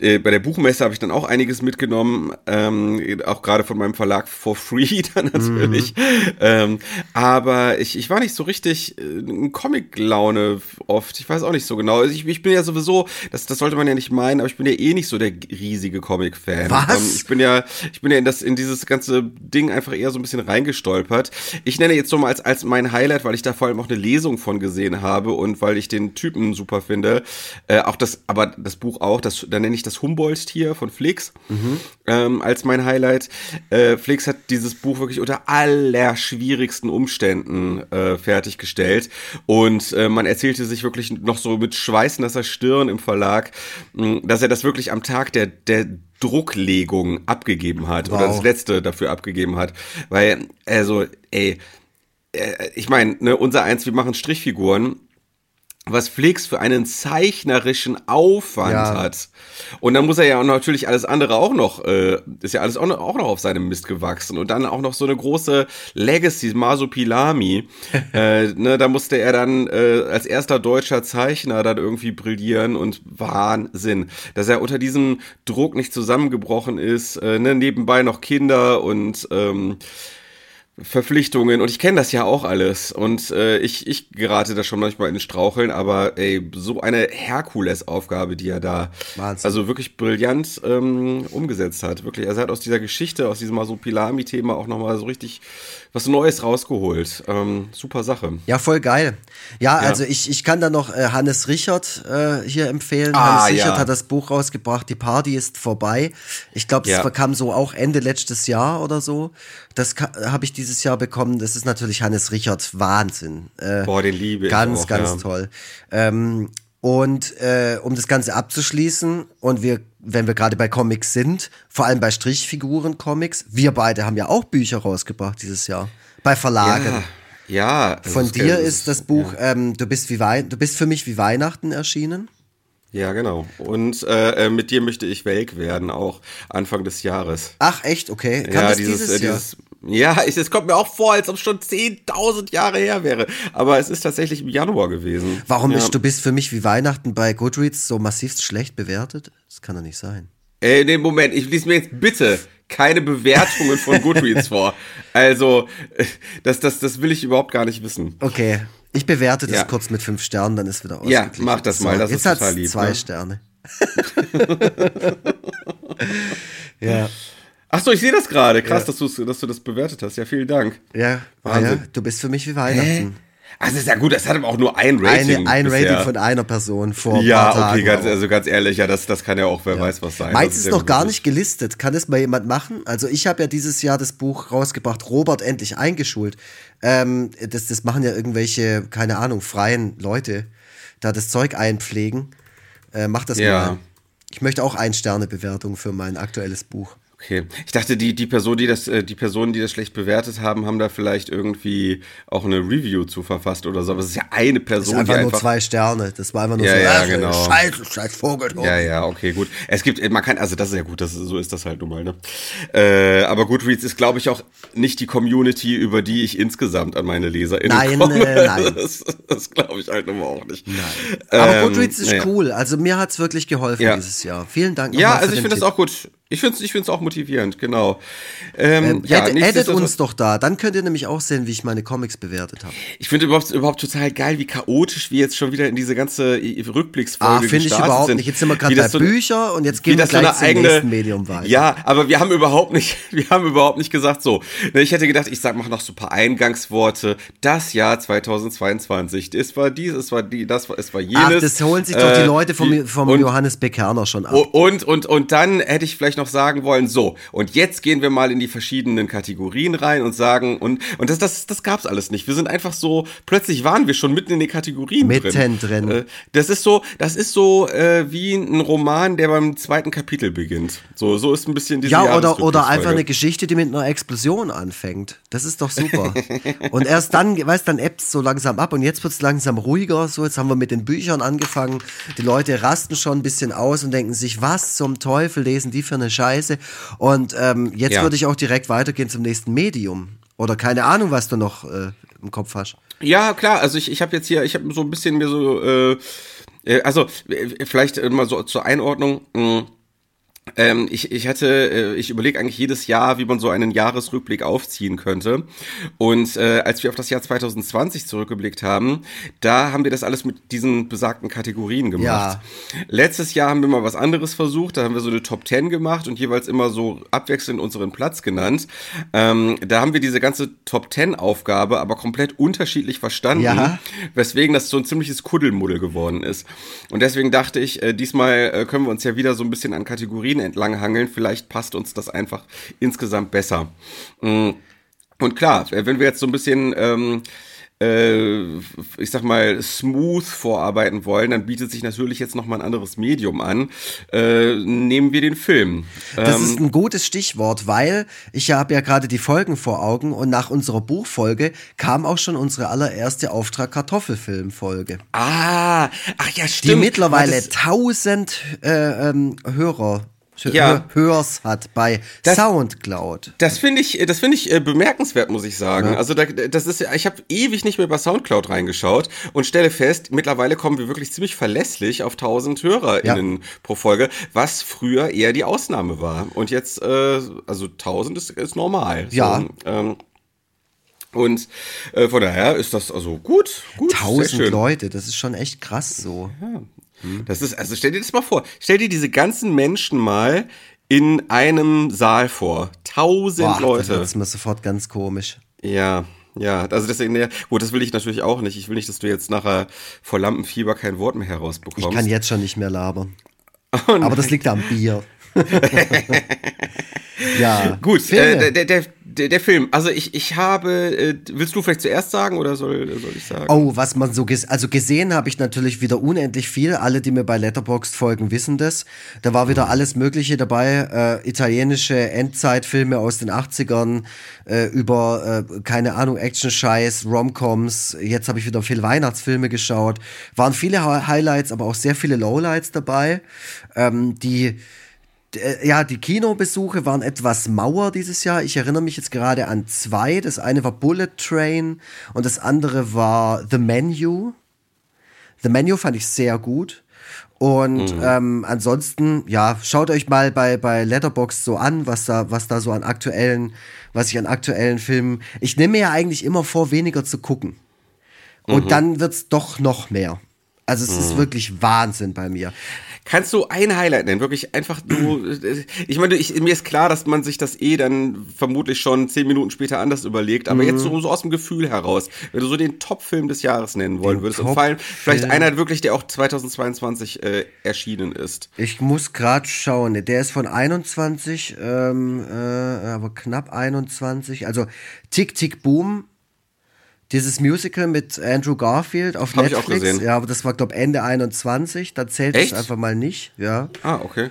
äh, bei der Buchmesse habe ich dann auch einiges mitgenommen, ähm, auch gerade von meinem Verlag for free dann natürlich. Ähm, aber ich, ich war nicht so richtig äh, in Comic-Laune oft. Ich weiß auch nicht so genau. Also ich, ich bin ja sowieso, das, das sollte man ja nicht meinen, aber ich bin ja eh nicht so der riesige Comic-Fan. Was? Ähm, ich bin ja, ich bin ja in das, in dieses ganze Ding einfach eher so ein bisschen reingestolpert. Ich nenne jetzt so mal als, als mein Highlight, weil ich da vor allem auch eine Lesung von gesehen habe und weil ich den Typen super finde. Äh, auch das, aber das Buch auch, das, da nenne ich das Humboldt-Tier von Flix ähm, als mein Highlight. Äh, Flix hat dieses Buch wirklich unter allerschwierigsten Umständen äh, fertiggestellt und äh, man erzählte sich wirklich noch so mit schweißnasser Stirn im Verlag, mh, dass er das wirklich am Tag der, der Drucklegung abgegeben hat oder Wow. das letzte dafür abgegeben hat, weil also ey äh, ich meine, ne, unser eins, wir machen Strichfiguren was Flix für einen zeichnerischen Aufwand Ja. hat. Und dann muss er ja auch natürlich alles andere auch noch, äh, ist ja alles auch noch, auch noch auf seinem Mist gewachsen. Und dann auch noch so eine große Legacy, Masopilami. äh, ne, da musste er dann äh, als erster deutscher Zeichner dann irgendwie brillieren und Wahnsinn. Dass er unter diesem Druck nicht zusammengebrochen ist, äh, ne, nebenbei noch Kinder und ähm, Verpflichtungen und ich kenne das ja auch alles und äh, ich, ich gerate da schon manchmal in Straucheln, aber ey, so eine Herkulesaufgabe, die er da Wahnsinn. also wirklich brillant ähm, umgesetzt hat. Wirklich, also er hat aus dieser Geschichte, aus diesem Masopilami-Thema auch nochmal so richtig was Neues rausgeholt. Ähm, super Sache. Ja, voll geil. Ja, also ich, ich kann da noch äh, Hannes Richard äh, hier empfehlen. Ah, Hannes Richard ja. hat das Buch rausgebracht, Die Party ist vorbei. Ich glaube, das Ja. kam so auch Ende letztes Jahr oder so. Das habe ich dieses Jahr bekommen. Das ist natürlich Hannes Richard Wahnsinn. Äh, Boah, den liebe ich Ganz, auch, ganz ja. toll. Ähm, und äh, um das Ganze abzuschließen, und wir, wenn wir gerade bei Comics sind, vor allem bei Strichfiguren-Comics, wir beide haben ja auch Bücher rausgebracht dieses Jahr. Bei Verlagen. Ja, ja. Von ist- dir ist das Buch ähm, du, bist wie Wei du bist für mich wie Weihnachten erschienen. Ja, genau. Und äh, äh, mit dir möchte ich welk werden, auch Anfang des Jahres. Ach, echt? Okay. Kam ja, das dieses, dieses, äh, Jahr? dieses, ja, es kommt mir auch vor, als ob es schon 10.000 Jahre her wäre. Aber es ist tatsächlich im Januar gewesen. Warum ja. ist du bist für mich wie Weihnachten bei Goodreads so massivst schlecht bewertet? Das kann doch nicht sein. Äh, nee, Moment, ich lese mir jetzt bitte keine Bewertungen von Goodreads vor. Also, das, das, das will ich überhaupt gar nicht wissen. Okay, ich bewerte das ja. kurz mit fünf Sternen, dann ist wieder ausgeglichen. Ja, mach das mal, das jetzt ist total lieb. zwei ne? Sterne. ja. Ach so, ich sehe das gerade. Krass, ja. dass, dass du das bewertet hast. Ja, vielen Dank. Ja, Wahnsinn. Ja, du bist für mich wie Weihnachten. Hä? Also ist ja gut, das hat aber auch nur ein Rating. Eine, ein Rating von einer Person vor Ja, okay, Tagen, ganz, also ganz ehrlich, ja, das, das kann ja auch, wer ja. weiß was sein. Meins ist, ist noch gar nicht gelistet. Kann das mal jemand machen? Also ich habe ja dieses Jahr das Buch rausgebracht, Robert endlich eingeschult. Ähm, das, das machen ja irgendwelche, keine Ahnung, freien Leute, da das Zeug einpflegen. Äh, mach das ja. mal. Ich möchte auch ein Sterne Bewertung für mein aktuelles Buch. Okay. Ich dachte, die, die Person, die das, äh, die Personen, die das schlecht bewertet haben, haben da vielleicht irgendwie auch eine Review zu verfasst oder so. Aber es ist ja eine Person. Das ist einfach nur einfach zwei Sterne. Das war einfach nur ja, so, ja, genau. Scheiße, scheiß Vogel. Ja, ja, okay, gut. Es gibt, man kann, also das ist ja gut, das, so ist das halt nun mal, ne? Äh, aber Goodreads ist, glaube ich, auch nicht die Community, über die ich insgesamt an meine LeserInnen nein, komme. Äh, nein, Das, das glaube ich halt nun mal auch nicht. Nein. Aber ähm, Goodreads ist ja. cool. Also mir hat's wirklich geholfen ja. dieses Jahr. Vielen Dank. Ja, also ich finde das auch gut. Ich finde es ich find's auch motivierend, genau. Ähm, ähm, ja, addet uns doch da, dann könnt ihr nämlich auch sehen, wie ich meine Comics bewertet habe. Ich finde überhaupt, überhaupt total geil, wie chaotisch wir jetzt schon wieder in diese ganze Rückblicksfolge ah, finde ich überhaupt sind. nicht. Jetzt sind wir gerade bei so, Bücher und jetzt gehen wir gleich so zum eigene, nächsten Medium weiter. Ja, aber wir haben überhaupt nicht, wir haben überhaupt nicht gesagt so. Ne, ich hätte gedacht, ich sag mach noch so ein paar Eingangsworte. Das Jahr 2022, es war dies, es war die, das war, es war jenes. Ach, das holen sich doch die äh, Leute vom, vom und, Johannes Bekerner schon ab. Und, und, und dann hätte ich vielleicht noch sagen wollen, so, und jetzt gehen wir mal in die verschiedenen Kategorien rein und sagen, und, und das, das, das gab's alles nicht. Wir sind einfach so, plötzlich waren wir schon mitten in den Kategorien mitten drin. drin. Äh, das ist so, das ist so äh, wie ein Roman, der beim zweiten Kapitel beginnt. So, so ist ein bisschen diese Ja, oder, oder einfach eine Geschichte, die mit einer Explosion anfängt. Das ist doch super. und erst dann, weißt dann ebbt so langsam ab und jetzt wird's langsam ruhiger. So, jetzt haben wir mit den Büchern angefangen. Die Leute rasten schon ein bisschen aus und denken sich, was zum Teufel lesen die für eine Scheiße? Und ähm, jetzt ja. würde ich auch direkt weitergehen zum nächsten Medium. Oder keine Ahnung, was du noch äh, im Kopf hast. Ja, klar. Also ich, ich habe jetzt hier, ich habe so ein bisschen mir so, äh, äh also äh, vielleicht mal so zur Einordnung. Mh hm, ähm, ich, ich hatte, äh, ich überlege eigentlich jedes Jahr, wie man so einen Jahresrückblick aufziehen könnte. Und äh, als wir auf das Jahr 2020 zurückgeblickt haben, da haben wir das alles mit diesen besagten Kategorien gemacht. Ja. Letztes Jahr haben wir mal was anderes versucht, da haben wir so eine Top 10 gemacht und jeweils immer so abwechselnd unseren Platz genannt. Ähm, da haben wir diese ganze Top 10 Aufgabe aber komplett unterschiedlich verstanden, ja. weswegen das so ein ziemliches Kuddelmuddel geworden ist. Und deswegen dachte ich, äh, diesmal äh, können wir uns ja wieder so ein bisschen an Kategorien Kategorien entlang hangeln. Vielleicht passt uns das einfach insgesamt besser. Mm. Und klar, wenn wir jetzt so ein bisschen ähm, äh, ich sag mal, smooth vorarbeiten wollen, dann bietet sich natürlich jetzt nochmal ein anderes Medium an. Äh, nehmen wir den Film. Das ähm, ist ein gutes Stichwort, weil ich habe ja gerade die Folgen vor Augen und nach unserer Buchfolge kam auch schon unsere allererste Auftrag Kartoffelfilm-Folge. Ah, ach ja, stimmt. Die mittlerweile tausend äh, ähm, Hörer ja. Hörs hat bei das, Soundcloud. Das finde ich, das finde ich äh, bemerkenswert, muss ich sagen. Ja. Also da, das ist, ich habe ewig nicht mehr bei Soundcloud reingeschaut und stelle fest, mittlerweile kommen wir wirklich ziemlich verlässlich auf 1000 HörerInnen ja. pro Folge, was früher eher die Ausnahme war. Und jetzt, äh, also 1000 ist, ist normal. Ja. So, ähm, und äh, von daher ist das also gut, gut. 1000 Leute, das ist schon echt krass so. Ja, das ist, also stell dir das mal vor. Stell dir diese ganzen Menschen mal in einem Saal vor. Tausend Boah, Leute. Das ist mir sofort ganz komisch. Ja, ja, also deswegen, ja, gut, das will ich natürlich auch nicht. Ich will nicht, dass du jetzt nachher vor Lampenfieber kein Wort mehr herausbekommst. Ich kann jetzt schon nicht mehr labern. Oh Aber das liegt am Bier. ja. Gut, äh, der, der, der, der, Film. Also ich, ich habe, äh, willst du vielleicht zuerst sagen oder soll, soll ich sagen? Oh, was man so, ges also gesehen habe ich natürlich wieder unendlich viel. Alle, die mir bei Letterboxd folgen, wissen das. Da war wieder alles Mögliche dabei. Äh, italienische Endzeitfilme aus den 80ern, äh, über, äh, keine Ahnung, Action-Scheiß, Romcoms. Jetzt habe ich wieder viel Weihnachtsfilme geschaut. Waren viele Highlights, aber auch sehr viele Lowlights dabei. Ähm, die ja, die Kinobesuche waren etwas mauer dieses Jahr. Ich erinnere mich jetzt gerade an zwei. Das eine war Bullet Train und das andere war The Menu. The Menu fand ich sehr gut. Und mhm. ähm, ansonsten, ja, schaut euch mal bei, bei Letterbox so an, was da, was da so an aktuellen, was ich an aktuellen Filmen. Ich nehme mir ja eigentlich immer vor, weniger zu gucken. Und mhm. dann wird's doch noch mehr. Also es mhm. ist wirklich Wahnsinn bei mir. Kannst du ein Highlight nennen? Wirklich einfach du. Ich meine, ich, mir ist klar, dass man sich das eh dann vermutlich schon zehn Minuten später anders überlegt, aber mhm. jetzt so, so, aus dem Gefühl heraus, wenn du so den Top-Film des Jahres nennen wollen den würdest und vor allem vielleicht einer wirklich, der auch 2022 äh, erschienen ist. Ich muss gerade schauen, der ist von 21, ähm, äh, aber knapp 21. Also Tick Tick Boom dieses Musical mit Andrew Garfield auf Hab Netflix. Ich auch gesehen. Ja, aber das war, glaube Ende 21. Da zählt es einfach mal nicht. Ja. Ah, okay.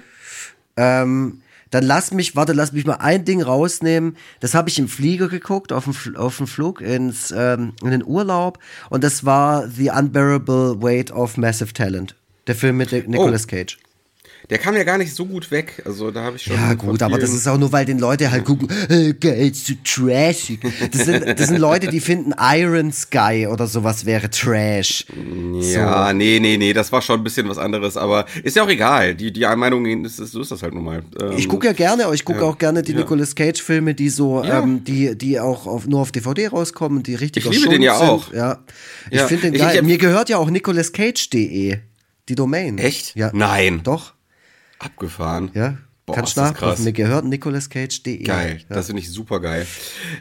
Ähm, dann lass mich, warte, lass mich mal ein Ding rausnehmen. Das habe ich im Flieger geguckt, auf dem, auf dem Flug ins, ähm, in den Urlaub. Und das war The Unbearable Weight of Massive Talent. Der Film mit Nicolas oh. Cage. Der kam ja gar nicht so gut weg. Also da habe ich schon. Ja, gut, aber das ist auch nur, weil den Leute halt gucken, äh, geil, zu trashig. Das sind, das sind Leute, die finden Iron Sky oder sowas wäre Trash. Ja, so. nee, nee, nee, das war schon ein bisschen was anderes, aber ist ja auch egal. Die, die Meinung ist, so ist das halt nun mal. Ähm, ich gucke ja gerne, ich gucke ja. auch gerne die ja. Nicolas Cage-Filme, die so, ja. ähm, die, die auch auf, nur auf DVD rauskommen, die richtig Ich liebe den ja sind. auch. Ja. Ich finde den geil. Ich, ich, Mir gehört ja auch nicolascage.de. Die Domain. Echt? Ja. Nein. Doch. Abgefahren. Ja, Boah, Kannst nachprüfen. Mir gehört nicolascage.de. Geil, ja. das finde ich super geil.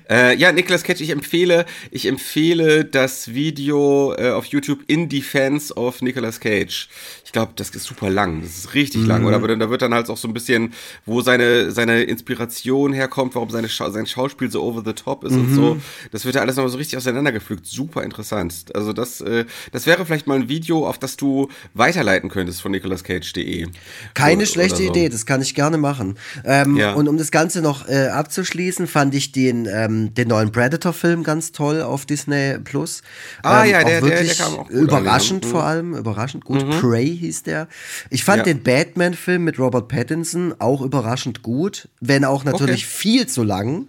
Äh, ja, Nicolas Cage, ich empfehle, ich empfehle das Video äh, auf YouTube in Defense of Nicolas Cage. Ich glaube, das ist super lang. Das ist richtig mhm. lang. Oder aber da wird dann halt auch so ein bisschen, wo seine seine Inspiration herkommt, warum seine Scha sein Schauspiel so over the top ist mhm. und so. Das wird ja alles noch so richtig auseinandergepflückt. Super interessant. Also das, äh, das wäre vielleicht mal ein Video, auf das du weiterleiten könntest von nicolascage.de. Keine oder, schlechte oder so. Idee. Das kann ich gerne machen. Ähm, ja. Und um das Ganze noch äh, abzuschließen, fand ich den, ähm, den neuen Predator-Film ganz toll auf Disney Plus. Ah ähm, ja, der, der, der, kam auch gut Überraschend an, vor allem, überraschend gut. Mhm. Prey hieß der. Ich fand ja. den Batman-Film mit Robert Pattinson auch überraschend gut, wenn auch natürlich okay. viel zu lang.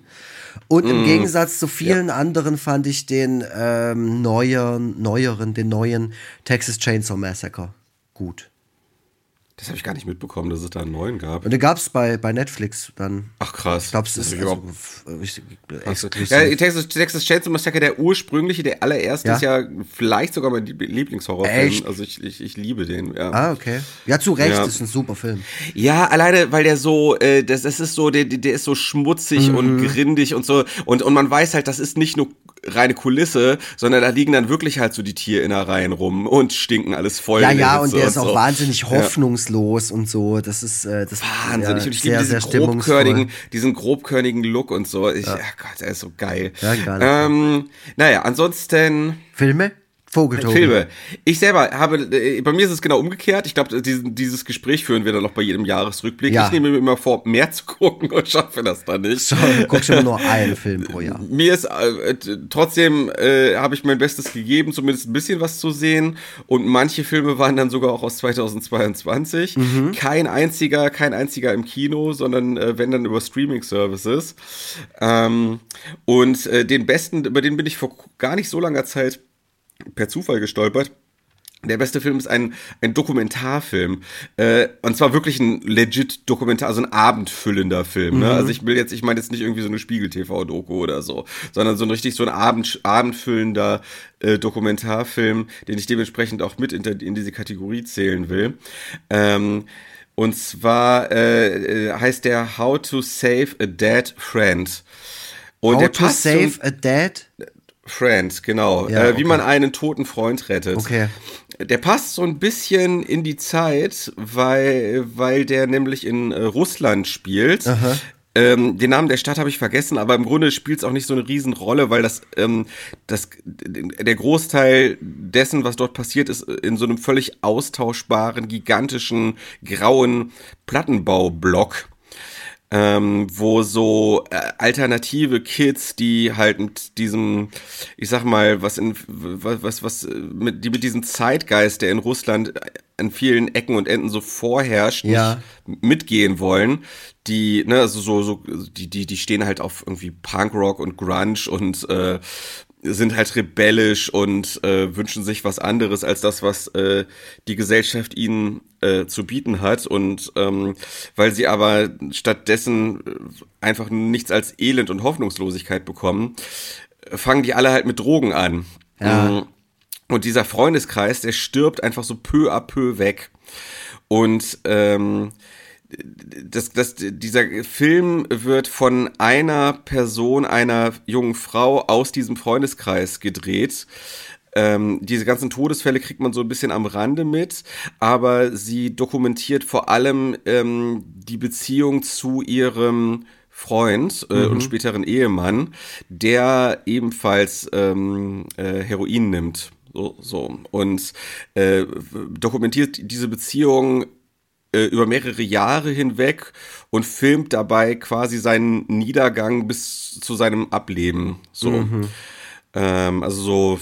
Und im mm. Gegensatz zu vielen ja. anderen fand ich den ähm, neueren, neueren, den neuen Texas Chainsaw Massacre gut. Das habe ich gar nicht mitbekommen, dass es da einen neuen gab. Und den gab es bei, bei Netflix dann. Ach krass. Ich glaube, es ist also, exklusiv. Ja, Texas, Texas Chainsaw Massacre, der ursprüngliche, der allererste, ja? ist ja vielleicht sogar mein Lieblingshorrorfilm. Also ich, ich, ich liebe den. Ja. Ah, okay. Ja, zu Recht, ja. ist ein super Film. Ja, alleine, weil der so, äh, das, das ist so, der, der ist so schmutzig mhm. und grindig und so. Und, und man weiß halt, das ist nicht nur reine Kulisse, sondern da liegen dann wirklich halt so die Tierinnereien rum und stinken alles voll. Ja, ja, und der ist auch so. wahnsinnig hoffnungslos ja. und so. Das ist äh, das Wahnsinnig. Ja, und ich liebe diesen grobkörnigen, diesen grobkörnigen Look und so. Ich, ja. Ach Gott, der ist so geil. Ja, geil. Ähm, naja, ansonsten. Filme? Vogeltobi. Filme. Ich selber habe, äh, bei mir ist es genau umgekehrt. Ich glaube, dieses Gespräch führen wir dann noch bei jedem Jahresrückblick. Ja. Ich nehme mir immer vor, mehr zu gucken und schaffe das dann nicht. So, guckst immer nur einen Film pro Jahr. Mir ist, äh, trotzdem äh, habe ich mein Bestes gegeben, zumindest ein bisschen was zu sehen. Und manche Filme waren dann sogar auch aus 2022. Mhm. Kein einziger, kein einziger im Kino, sondern äh, wenn dann über Streaming-Services. Ähm, und äh, den besten, über den bin ich vor gar nicht so langer Zeit per Zufall gestolpert. Der beste Film ist ein, ein Dokumentarfilm. Äh, und zwar wirklich ein legit Dokumentar, also ein abendfüllender Film. Ne? Mhm. Also ich will jetzt, ich meine jetzt nicht irgendwie so eine Spiegel-TV-Doku oder so, sondern so ein richtig so ein Abend, abendfüllender äh, Dokumentarfilm, den ich dementsprechend auch mit in, in diese Kategorie zählen will. Ähm, und zwar äh, äh heißt der How to Save a Dead Friend. Und How der to Save a Dead Friend, genau. Ja, äh, wie man einen toten Freund rettet. Okay. Der passt so ein bisschen in die Zeit, weil, weil der nämlich in äh, Russland spielt. Aha. Ähm, den Namen der Stadt habe ich vergessen, aber im Grunde spielt es auch nicht so eine Riesenrolle, weil das, ähm, das, der Großteil dessen, was dort passiert, ist in so einem völlig austauschbaren, gigantischen, grauen Plattenbaublock ähm, wo so äh, alternative Kids, die halt mit diesem, ich sag mal, was in was was, was äh, mit die mit diesem Zeitgeist, der in Russland an vielen Ecken und Enden so vorherrscht, ja. mitgehen wollen. Die, ne, also so, so, die, die, die stehen halt auf irgendwie Punkrock und Grunge und äh, sind halt rebellisch und äh, wünschen sich was anderes als das, was äh, die Gesellschaft ihnen äh, zu bieten hat. Und ähm, weil sie aber stattdessen äh, einfach nichts als Elend und Hoffnungslosigkeit bekommen, fangen die alle halt mit Drogen an. Ja. Mm. Und dieser Freundeskreis, der stirbt einfach so peu à peu weg. Und ähm, das, das, dieser Film wird von einer Person, einer jungen Frau aus diesem Freundeskreis gedreht. Ähm, diese ganzen Todesfälle kriegt man so ein bisschen am Rande mit, aber sie dokumentiert vor allem ähm, die Beziehung zu ihrem Freund äh, mhm. und späteren Ehemann, der ebenfalls ähm, äh, Heroin nimmt. So, so. Und äh, dokumentiert diese Beziehung äh, über mehrere Jahre hinweg und filmt dabei quasi seinen Niedergang bis zu seinem Ableben. So. Mhm. Ähm, also so,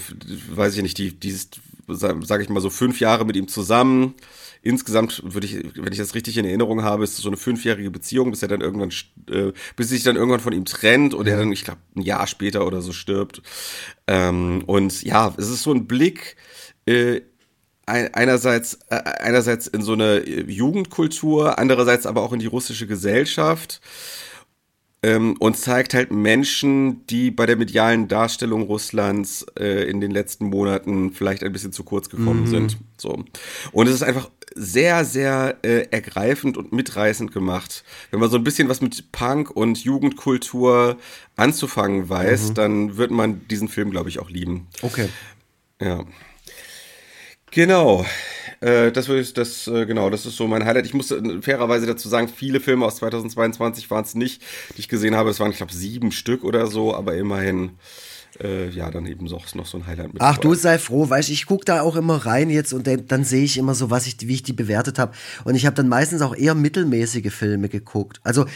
weiß ich nicht, die, dieses, sage ich mal so fünf Jahre mit ihm zusammen. Insgesamt würde ich, wenn ich das richtig in Erinnerung habe, ist es so eine fünfjährige Beziehung, bis er dann irgendwann, äh, bis sich dann irgendwann von ihm trennt und er dann, ich glaube, ein Jahr später oder so stirbt. Ähm, und ja, es ist so ein Blick äh, einerseits, äh, einerseits in so eine Jugendkultur, andererseits aber auch in die russische Gesellschaft ähm, und zeigt halt Menschen, die bei der medialen Darstellung Russlands äh, in den letzten Monaten vielleicht ein bisschen zu kurz gekommen mhm. sind. So. Und es ist einfach sehr, sehr äh, ergreifend und mitreißend gemacht. Wenn man so ein bisschen was mit Punk und Jugendkultur anzufangen weiß, mhm. dann wird man diesen Film, glaube ich, auch lieben. Okay. Ja. Genau. Äh, das würde ich, das, äh, genau, das ist so mein Highlight. Ich muss äh, fairerweise dazu sagen, viele Filme aus 2022 waren es nicht, die ich gesehen habe. Es waren, ich glaube, sieben Stück oder so, aber immerhin ja, dann eben noch so ein Highlight mit. Ach, dabei. du sei froh, weißt ich gucke da auch immer rein jetzt und dann, dann sehe ich immer so, was ich, wie ich die bewertet habe. Und ich habe dann meistens auch eher mittelmäßige Filme geguckt. Also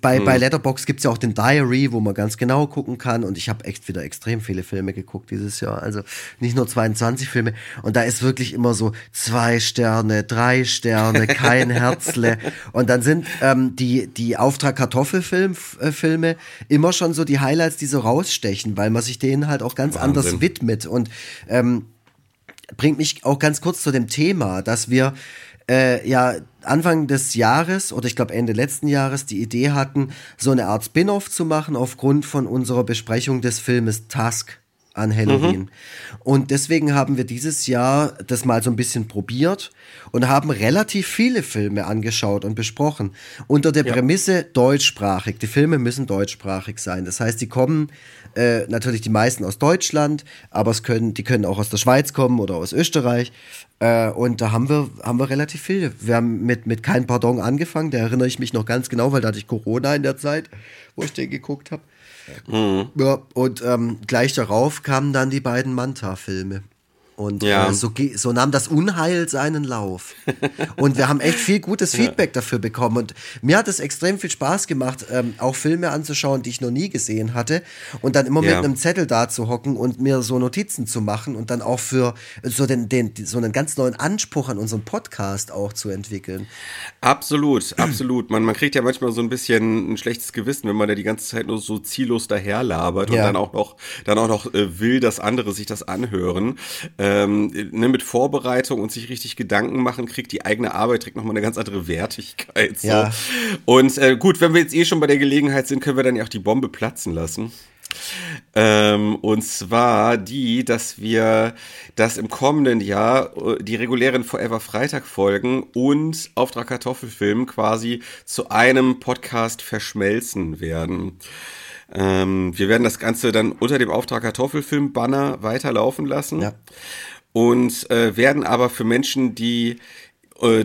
bei, hm. bei Letterbox gibt es ja auch den Diary, wo man ganz genau gucken kann. Und ich habe echt wieder extrem viele Filme geguckt dieses Jahr. Also nicht nur 22 Filme. Und da ist wirklich immer so zwei Sterne, drei Sterne, kein Herzle. Und dann sind ähm, die, die Auftrag Kartoffelfilme äh, immer schon so die Highlights, die so rausstechen, weil man sich denen halt auch ganz Wahnsinn. anders widmet. Und ähm, bringt mich auch ganz kurz zu dem Thema, dass wir äh, ja Anfang des Jahres oder ich glaube Ende letzten Jahres die Idee hatten, so eine Art Spin-off zu machen aufgrund von unserer Besprechung des Filmes Tusk an Halloween. Mhm. Und deswegen haben wir dieses Jahr das mal so ein bisschen probiert und haben relativ viele Filme angeschaut und besprochen. Unter der ja. Prämisse deutschsprachig. Die Filme müssen deutschsprachig sein. Das heißt, die kommen äh, natürlich die meisten aus Deutschland, aber es können, die können auch aus der Schweiz kommen oder aus Österreich. Äh, und da haben wir, haben wir relativ viele. Wir haben mit, mit Kein Pardon angefangen, da erinnere ich mich noch ganz genau, weil da hatte ich Corona in der Zeit, wo ich den geguckt habe. Mhm. Ja, und ähm, gleich darauf kamen dann die beiden Manta-Filme. Und ja. äh, so, so, nahm das Unheil seinen Lauf. und wir haben echt viel gutes Feedback ja. dafür bekommen. Und mir hat es extrem viel Spaß gemacht, ähm, auch Filme anzuschauen, die ich noch nie gesehen hatte. Und dann immer ja. mit einem Zettel da zu hocken und mir so Notizen zu machen und dann auch für so, den, den, so einen ganz neuen Anspruch an unseren Podcast auch zu entwickeln. Absolut, absolut. Man, man kriegt ja manchmal so ein bisschen ein schlechtes Gewissen, wenn man da die ganze Zeit nur so ziellos daherlabert und dann auch noch, dann auch noch äh, will, dass andere sich das anhören. Äh, ähm, ne, mit Vorbereitung und sich richtig Gedanken machen, kriegt die eigene Arbeit trägt nochmal eine ganz andere Wertigkeit. So. Ja. Und äh, gut, wenn wir jetzt eh schon bei der Gelegenheit sind, können wir dann ja auch die Bombe platzen lassen. Ähm, und zwar die, dass wir das im kommenden Jahr äh, die regulären Forever Freitag Folgen und Auftrag Kartoffelfilm quasi zu einem Podcast verschmelzen werden. Ähm, wir werden das Ganze dann unter dem Auftrag Kartoffelfilm-Banner weiterlaufen lassen. Ja. Und äh, werden aber für Menschen, die äh,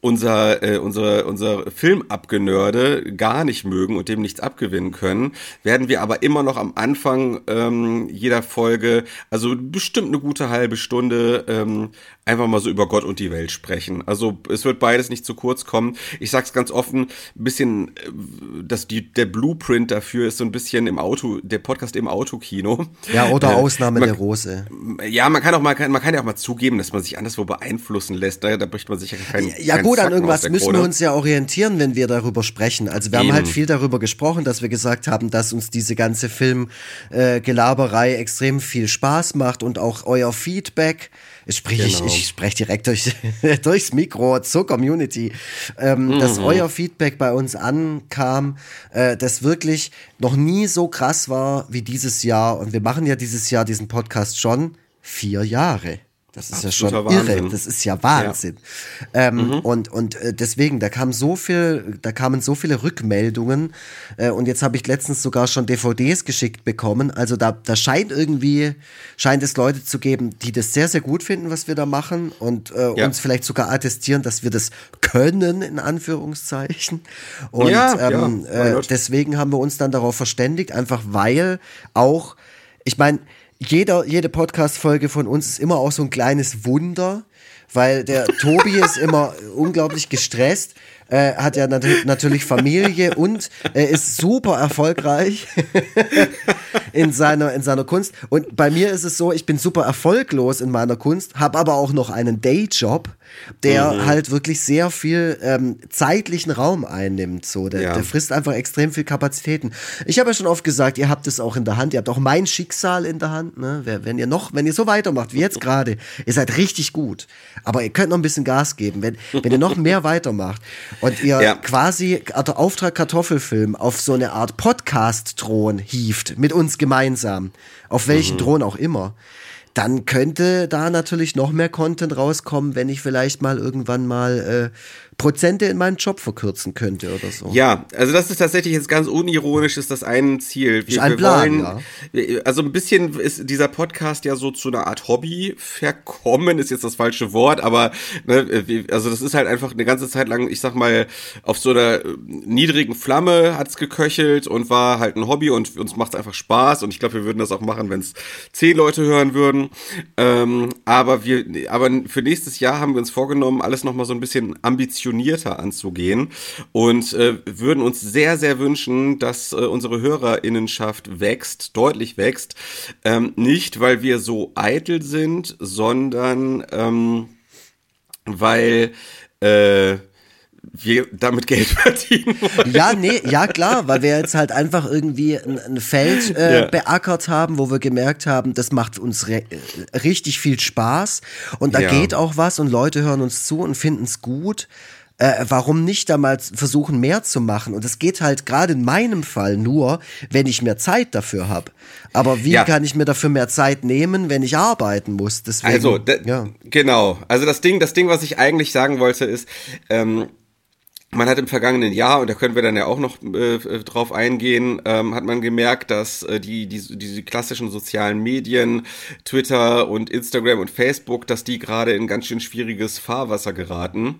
unser, äh, unsere, unser Filmabgenörde gar nicht mögen und dem nichts abgewinnen können, werden wir aber immer noch am Anfang ähm, jeder Folge, also bestimmt eine gute halbe Stunde, ähm, einfach mal so über Gott und die Welt sprechen. Also es wird beides nicht zu kurz kommen. Ich sag's ganz offen, ein bisschen, äh, dass die, der Blueprint dafür ist so ein bisschen im Auto, der Podcast im Autokino. Ja, oder äh, Ausnahme man, der Rose. Ja, man kann auch mal, man kann ja auch mal zugeben, dass man sich anderswo beeinflussen lässt. Da, da bricht man sich ja kein, ja, kein gut, an irgendwas müssen wir uns ja orientieren, wenn wir darüber sprechen. Also wir Eben. haben halt viel darüber gesprochen, dass wir gesagt haben, dass uns diese ganze Filmgelaberei äh, extrem viel Spaß macht und auch euer Feedback. Sprich, genau. ich, ich spreche direkt durch, durchs Mikro zur Community, ähm, mhm. dass euer Feedback bei uns ankam, äh, das wirklich noch nie so krass war wie dieses Jahr. Und wir machen ja dieses Jahr diesen Podcast schon vier Jahre. Das ist Absoluter ja schon Wahnsinn. irre. Das ist ja Wahnsinn. Ja. Ähm, mhm. Und, und äh, deswegen, da kam so viel, da kamen so viele Rückmeldungen. Äh, und jetzt habe ich letztens sogar schon DVDs geschickt bekommen. Also da, da scheint irgendwie, scheint es Leute zu geben, die das sehr, sehr gut finden, was wir da machen. Und äh, ja. uns vielleicht sogar attestieren, dass wir das können, in Anführungszeichen. Und ja, ähm, äh, deswegen haben wir uns dann darauf verständigt, einfach weil auch, ich meine, jeder, jede Podcast-Folge von uns ist immer auch so ein kleines Wunder, weil der Tobi ist immer unglaublich gestresst, äh, hat ja nat natürlich Familie und er ist super erfolgreich in seiner, in seiner Kunst. Und bei mir ist es so, ich bin super erfolglos in meiner Kunst, habe aber auch noch einen Dayjob der mhm. halt wirklich sehr viel ähm, zeitlichen Raum einnimmt. So, der, ja. der frisst einfach extrem viel Kapazitäten. Ich habe ja schon oft gesagt, ihr habt es auch in der Hand, ihr habt auch mein Schicksal in der Hand. Ne? Wenn ihr noch, wenn ihr so weitermacht wie jetzt gerade, ihr seid richtig gut. Aber ihr könnt noch ein bisschen Gas geben, wenn, wenn ihr noch mehr weitermacht und ihr ja. quasi also Auftrag Kartoffelfilm auf so eine Art Podcast-Thron hieft mit uns gemeinsam, auf welchen mhm. Thron auch immer dann könnte da natürlich noch mehr Content rauskommen, wenn ich vielleicht mal irgendwann mal äh, Prozente in meinen Job verkürzen könnte oder so. Ja, also das ist tatsächlich jetzt ganz unironisch, ist das ein Ziel. Wir, ein Plan, wollen, ja. Also ein bisschen ist dieser Podcast ja so zu einer Art Hobby verkommen, ist jetzt das falsche Wort, aber ne, also das ist halt einfach eine ganze Zeit lang, ich sag mal, auf so einer niedrigen Flamme hat's geköchelt und war halt ein Hobby und uns macht's einfach Spaß und ich glaube, wir würden das auch machen, wenn es zehn Leute hören würden. Ähm, aber wir, aber für nächstes Jahr haben wir uns vorgenommen, alles nochmal so ein bisschen ambitioniert ambitionierter anzugehen und äh, würden uns sehr, sehr wünschen, dass äh, unsere Hörerinnenschaft wächst, deutlich wächst. Ähm, nicht, weil wir so eitel sind, sondern ähm, weil äh, wir damit Geld verdienen. Wollen. Ja, nee, ja klar, weil wir jetzt halt einfach irgendwie ein, ein Feld äh, ja. beackert haben, wo wir gemerkt haben, das macht uns richtig viel Spaß und da ja. geht auch was und Leute hören uns zu und finden es gut äh, warum nicht damals versuchen, mehr zu machen? Und es geht halt gerade in meinem Fall nur, wenn ich mehr Zeit dafür habe. Aber wie ja. kann ich mir dafür mehr Zeit nehmen, wenn ich arbeiten muss? Deswegen, also, ja. genau. Also das Ding, das Ding, was ich eigentlich sagen wollte, ist, ähm, man hat im vergangenen Jahr, und da können wir dann ja auch noch äh, drauf eingehen, ähm, hat man gemerkt, dass äh, die, die, diese klassischen sozialen Medien, Twitter und Instagram und Facebook, dass die gerade in ganz schön schwieriges Fahrwasser geraten.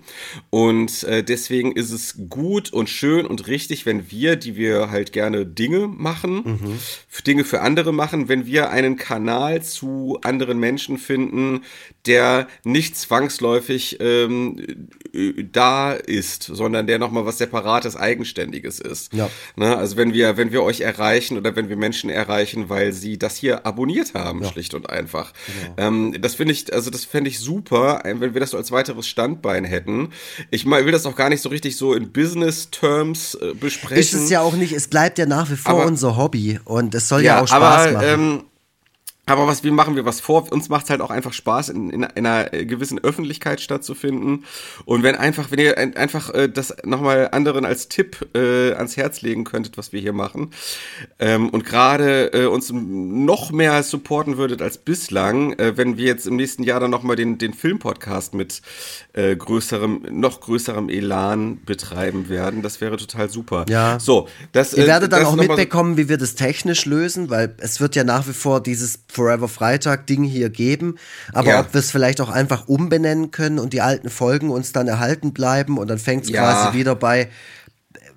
Und äh, deswegen ist es gut und schön und richtig, wenn wir, die wir halt gerne Dinge machen, mhm. Dinge für andere machen, wenn wir einen Kanal zu anderen Menschen finden, der nicht zwangsläufig ähm, da ist, sondern der nochmal was Separates, Eigenständiges ist. Ja. Ne? Also wenn wir, wenn wir euch erreichen oder wenn wir Menschen erreichen, weil sie das hier abonniert haben, ja. schlicht und einfach. Genau. Ähm, das finde ich, also das fände ich super, wenn wir das so als weiteres Standbein hätten. Ich will das auch gar nicht so richtig so in Business-Terms äh, besprechen. Ist es ja auch nicht, es bleibt ja nach wie vor aber, unser Hobby und es soll ja, ja auch Spaß aber, machen. Ähm, aber was, wie machen wir was vor? Uns macht es halt auch einfach Spaß, in, in, in, einer gewissen Öffentlichkeit stattzufinden. Und wenn einfach, wenn ihr ein, einfach äh, das nochmal anderen als Tipp äh, ans Herz legen könntet, was wir hier machen, ähm, und gerade äh, uns noch mehr supporten würdet als bislang, äh, wenn wir jetzt im nächsten Jahr dann nochmal den, den Filmpodcast mit äh, größerem, noch größerem Elan betreiben werden, das wäre total super. Ja. So, das, ihr äh, werdet dann auch mitbekommen, so wie wir das technisch lösen, weil es wird ja nach wie vor dieses Forever Freitag Ding hier geben. Aber ja. ob wir es vielleicht auch einfach umbenennen können und die alten Folgen uns dann erhalten bleiben und dann fängt es ja. quasi wieder bei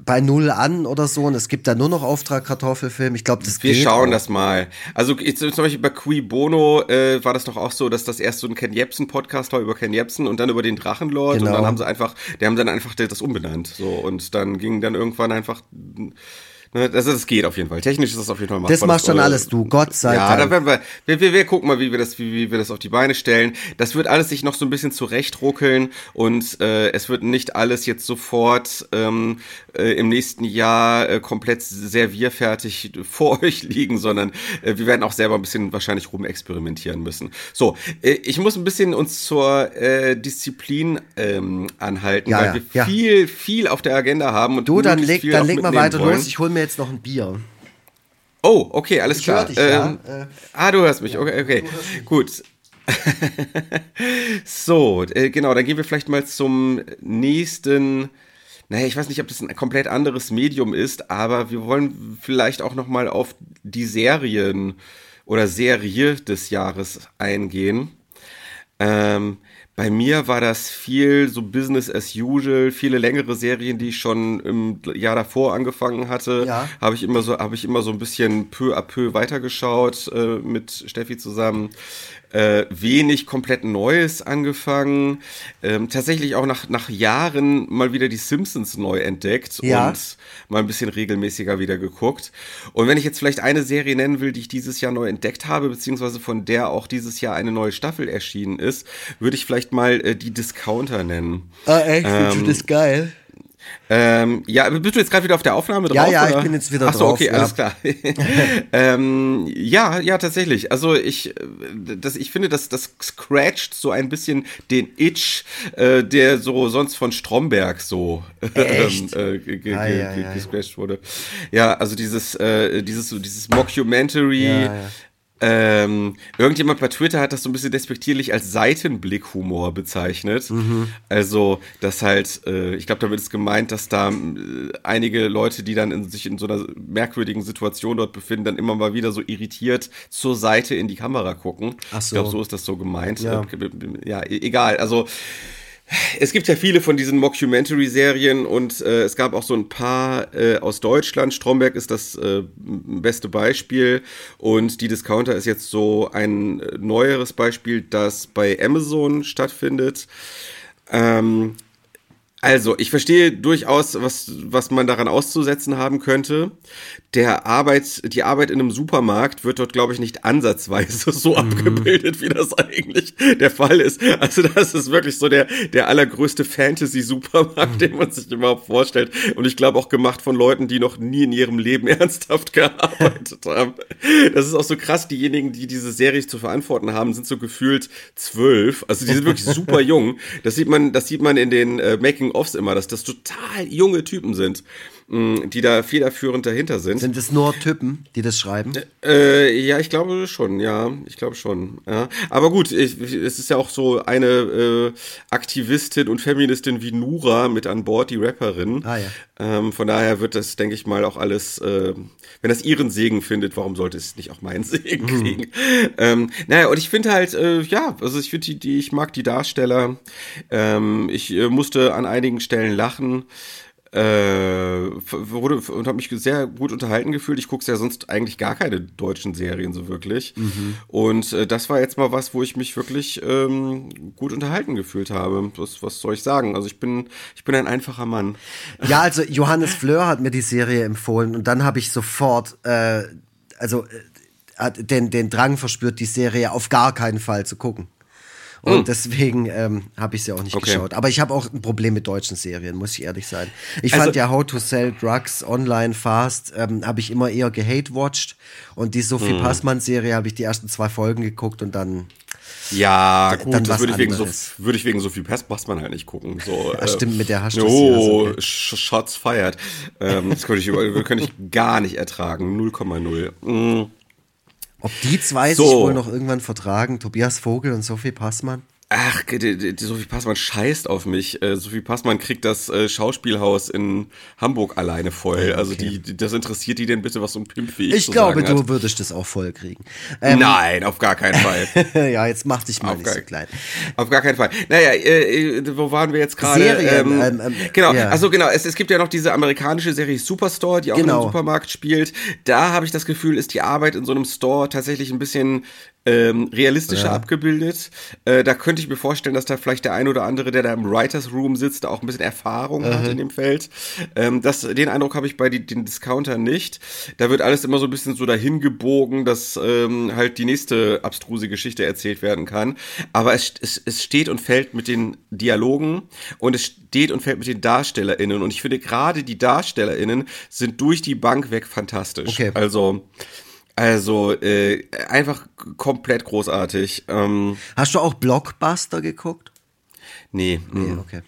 bei null an oder so und es gibt da nur noch Auftrag Kartoffelfilm. Ich glaube, das Wir geht schauen auch. das mal. Also ich, zum Beispiel bei Qui Bono äh, war das doch auch so, dass das erst so ein Ken Jebsen Podcast war über Ken Jebsen und dann über den Drachenlord genau. und dann haben sie einfach, die haben dann einfach das umbenannt so und dann ging dann irgendwann einfach also das geht auf jeden Fall. Technisch ist das auf jeden Fall machbar. Das machst schon alles du, Gott sei ja, Dank. Ja, da werden wir, wir, wir, gucken mal, wie wir das, wie, wie wir das auf die Beine stellen. Das wird alles sich noch so ein bisschen zurechtruckeln und äh, es wird nicht alles jetzt sofort ähm, äh, im nächsten Jahr äh, komplett servierfertig vor euch liegen, sondern äh, wir werden auch selber ein bisschen wahrscheinlich rumexperimentieren müssen. So, äh, ich muss ein bisschen uns zur äh, Disziplin ähm, anhalten, ja, weil ja, wir viel, viel auf der Agenda haben und du dann leg, dann leg mal weiter wollen. los. Ich hole mir jetzt noch ein Bier. Oh, okay, alles ich klar. Dich, ähm, ja. ah, du hörst mich. Okay, okay. Gut. so, äh, genau, dann gehen wir vielleicht mal zum nächsten. Naja, ich weiß nicht, ob das ein komplett anderes Medium ist, aber wir wollen vielleicht auch noch mal auf die Serien oder Serie des Jahres eingehen. Ähm, bei mir war das viel so Business as usual, viele längere Serien, die ich schon im Jahr davor angefangen hatte, ja. habe ich immer so habe ich immer so ein bisschen peu à peu weitergeschaut äh, mit Steffi zusammen äh, wenig komplett Neues angefangen. Ähm, tatsächlich auch nach, nach Jahren mal wieder die Simpsons neu entdeckt ja. und mal ein bisschen regelmäßiger wieder geguckt. Und wenn ich jetzt vielleicht eine Serie nennen will, die ich dieses Jahr neu entdeckt habe, beziehungsweise von der auch dieses Jahr eine neue Staffel erschienen ist, würde ich vielleicht mal äh, die Discounter nennen. Ah, echt? Ähm, das ist geil. Ähm, ja, bist du jetzt gerade wieder auf der Aufnahme drauf? Ja, ja, oder? ich bin jetzt wieder Ach so, drauf. okay, ja. alles klar. ähm, ja, ja, tatsächlich. Also ich, das, ich finde, das, das scratcht so ein bisschen den Itch, äh, der so sonst von Stromberg so Echt? ähm, äh, ah, ja, ja, gescratcht wurde. Ja, also dieses, äh, dieses, dieses Mockumentary. Ähm, irgendjemand bei Twitter hat das so ein bisschen despektierlich als Seitenblick-Humor bezeichnet. Mhm. Also, dass halt, äh, ich glaube, damit ist gemeint, dass da äh, einige Leute, die dann in, sich in so einer merkwürdigen Situation dort befinden, dann immer mal wieder so irritiert zur Seite in die Kamera gucken. Ach so. Ich glaube, so ist das so gemeint. Ja, äh, ja e-, egal. Also, es gibt ja viele von diesen Mockumentary-Serien und äh, es gab auch so ein paar äh, aus Deutschland. Stromberg ist das äh, beste Beispiel und die Discounter ist jetzt so ein äh, neueres Beispiel, das bei Amazon stattfindet. Ähm, also, ich verstehe durchaus, was, was man daran auszusetzen haben könnte. Der Arbeit, die Arbeit in einem Supermarkt wird dort, glaube ich, nicht ansatzweise so mhm. abgebildet, wie das eigentlich der Fall ist. Also, das ist wirklich so der, der allergrößte Fantasy-Supermarkt, mhm. den man sich überhaupt vorstellt. Und ich glaube auch gemacht von Leuten, die noch nie in ihrem Leben ernsthaft gearbeitet haben. Das ist auch so krass. Diejenigen, die diese Serie zu verantworten haben, sind so gefühlt zwölf. Also, die sind wirklich super jung. Das sieht man, das sieht man in den äh, Making Making-ofs immer, dass das total junge Typen sind, die da federführend dahinter sind. Sind es nur Typen, die das schreiben? Äh, ja, ich glaube schon, ja, ich glaube schon. Ja. Aber gut, ich, es ist ja auch so eine äh, Aktivistin und Feministin wie Nura mit an Bord, die Rapperin. Ah, ja. Ähm, von daher wird das, denke ich mal, auch alles, äh, wenn das ihren Segen findet, warum sollte es nicht auch meinen Segen mhm. kriegen? Ähm, naja, und ich finde halt, äh, ja, also ich finde die, die, ich mag die Darsteller. Ähm, ich äh, musste an einigen Stellen lachen äh, wurde und habe mich sehr gut unterhalten gefühlt. Ich gucke ja sonst eigentlich gar keine deutschen Serien so wirklich. Mhm. Und äh, das war jetzt mal was, wo ich mich wirklich ähm, gut unterhalten gefühlt habe. Was, was soll ich sagen? Also ich bin, ich bin ein einfacher Mann. Ja, also Johannes Fleur hat mir die Serie empfohlen und dann habe ich sofort, äh, also äh, den, den Drang verspürt, die Serie auf gar keinen Fall zu gucken. Und hm. deswegen ähm, habe ich sie auch nicht okay. geschaut. Aber ich habe auch ein Problem mit deutschen Serien, muss ich ehrlich sein. Ich also, fand ja How to Sell Drugs Online Fast, ähm, habe ich immer eher gehate-watched. Und die Sophie hm. Passmann-Serie habe ich die ersten zwei Folgen geguckt und dann. Ja, gut, dann das würde ich, wegen so, würde ich wegen so viel Passmann halt nicht gucken. So, ja, stimmt, mit der hast du Oh, okay. Shots fired. ähm, das könnte ich, könnte ich gar nicht ertragen. 0,0. Mm. Ob die zwei so. sich wohl noch irgendwann vertragen, Tobias Vogel und Sophie Passmann? Ach, Sophie Passmann scheißt auf mich. Äh, Sophie Passmann kriegt das äh, Schauspielhaus in Hamburg alleine voll. Also die, die, das interessiert die denn bitte, was so ein Pimp wie ich Ich glaube, du würdest das auch voll kriegen. Ähm, Nein, auf gar keinen Fall. ja, jetzt mach dich mal auf nicht gar, so klein. Auf gar keinen Fall. Naja, äh, äh wo waren wir jetzt gerade? Serien. Ähm, ähm, ähm, genau, ja. also genau, es, es gibt ja noch diese amerikanische Serie Superstore, die auch genau. im Supermarkt spielt. Da habe ich das Gefühl, ist die Arbeit in so einem Store tatsächlich ein bisschen ähm, realistischer ja. abgebildet. Äh, da könnte ich mir vorstellen, dass da vielleicht der ein oder andere, der da im Writers Room sitzt, auch ein bisschen Erfahrung mhm. hat in dem Feld. Ähm, das, den Eindruck habe ich bei die, den Discounter nicht. Da wird alles immer so ein bisschen so dahin gebogen, dass ähm, halt die nächste abstruse Geschichte erzählt werden kann. Aber es, es, es steht und fällt mit den Dialogen und es steht und fällt mit den DarstellerInnen. Und ich finde gerade die DarstellerInnen sind durch die Bank weg fantastisch. Okay. Also also äh, einfach komplett großartig. Ähm, Hast du auch Blockbuster geguckt? Nee. Nee, okay.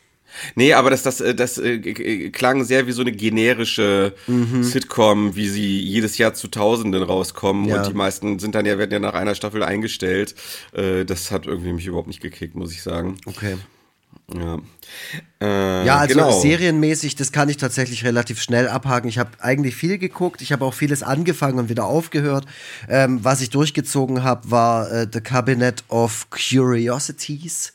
Nee, aber das, das, äh, das, das äh, klang sehr wie so eine generische mhm. Sitcom, wie sie jedes Jahr zu Tausenden rauskommen ja. und die meisten sind dann ja, werden ja nach einer Staffel eingestellt. Äh, das hat irgendwie mich überhaupt nicht gekickt, muss ich sagen. Okay. Ja. Äh, ja, also genau. serienmäßig, das kann ich tatsächlich relativ schnell abhaken. Ich habe eigentlich viel geguckt, ich habe auch vieles angefangen und wieder aufgehört. Ähm, was ich durchgezogen habe, war äh, The Cabinet of Curiosities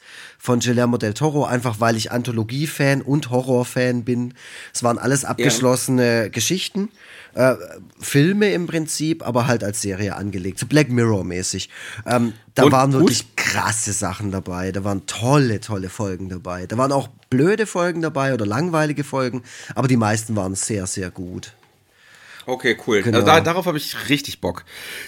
von Guillermo del Toro, einfach weil ich Anthologie-Fan und Horror-Fan bin. Es waren alles abgeschlossene ja. Geschichten. Äh, Filme im Prinzip, aber halt als Serie angelegt, so Black Mirror-mäßig. Ähm, da und, waren wirklich und? krasse Sachen dabei, da waren tolle, tolle Folgen dabei. Da waren auch blöde Folgen dabei oder langweilige Folgen, aber die meisten waren sehr, sehr gut. Okay, cool. Genau. Also da, darauf habe ich richtig Bock.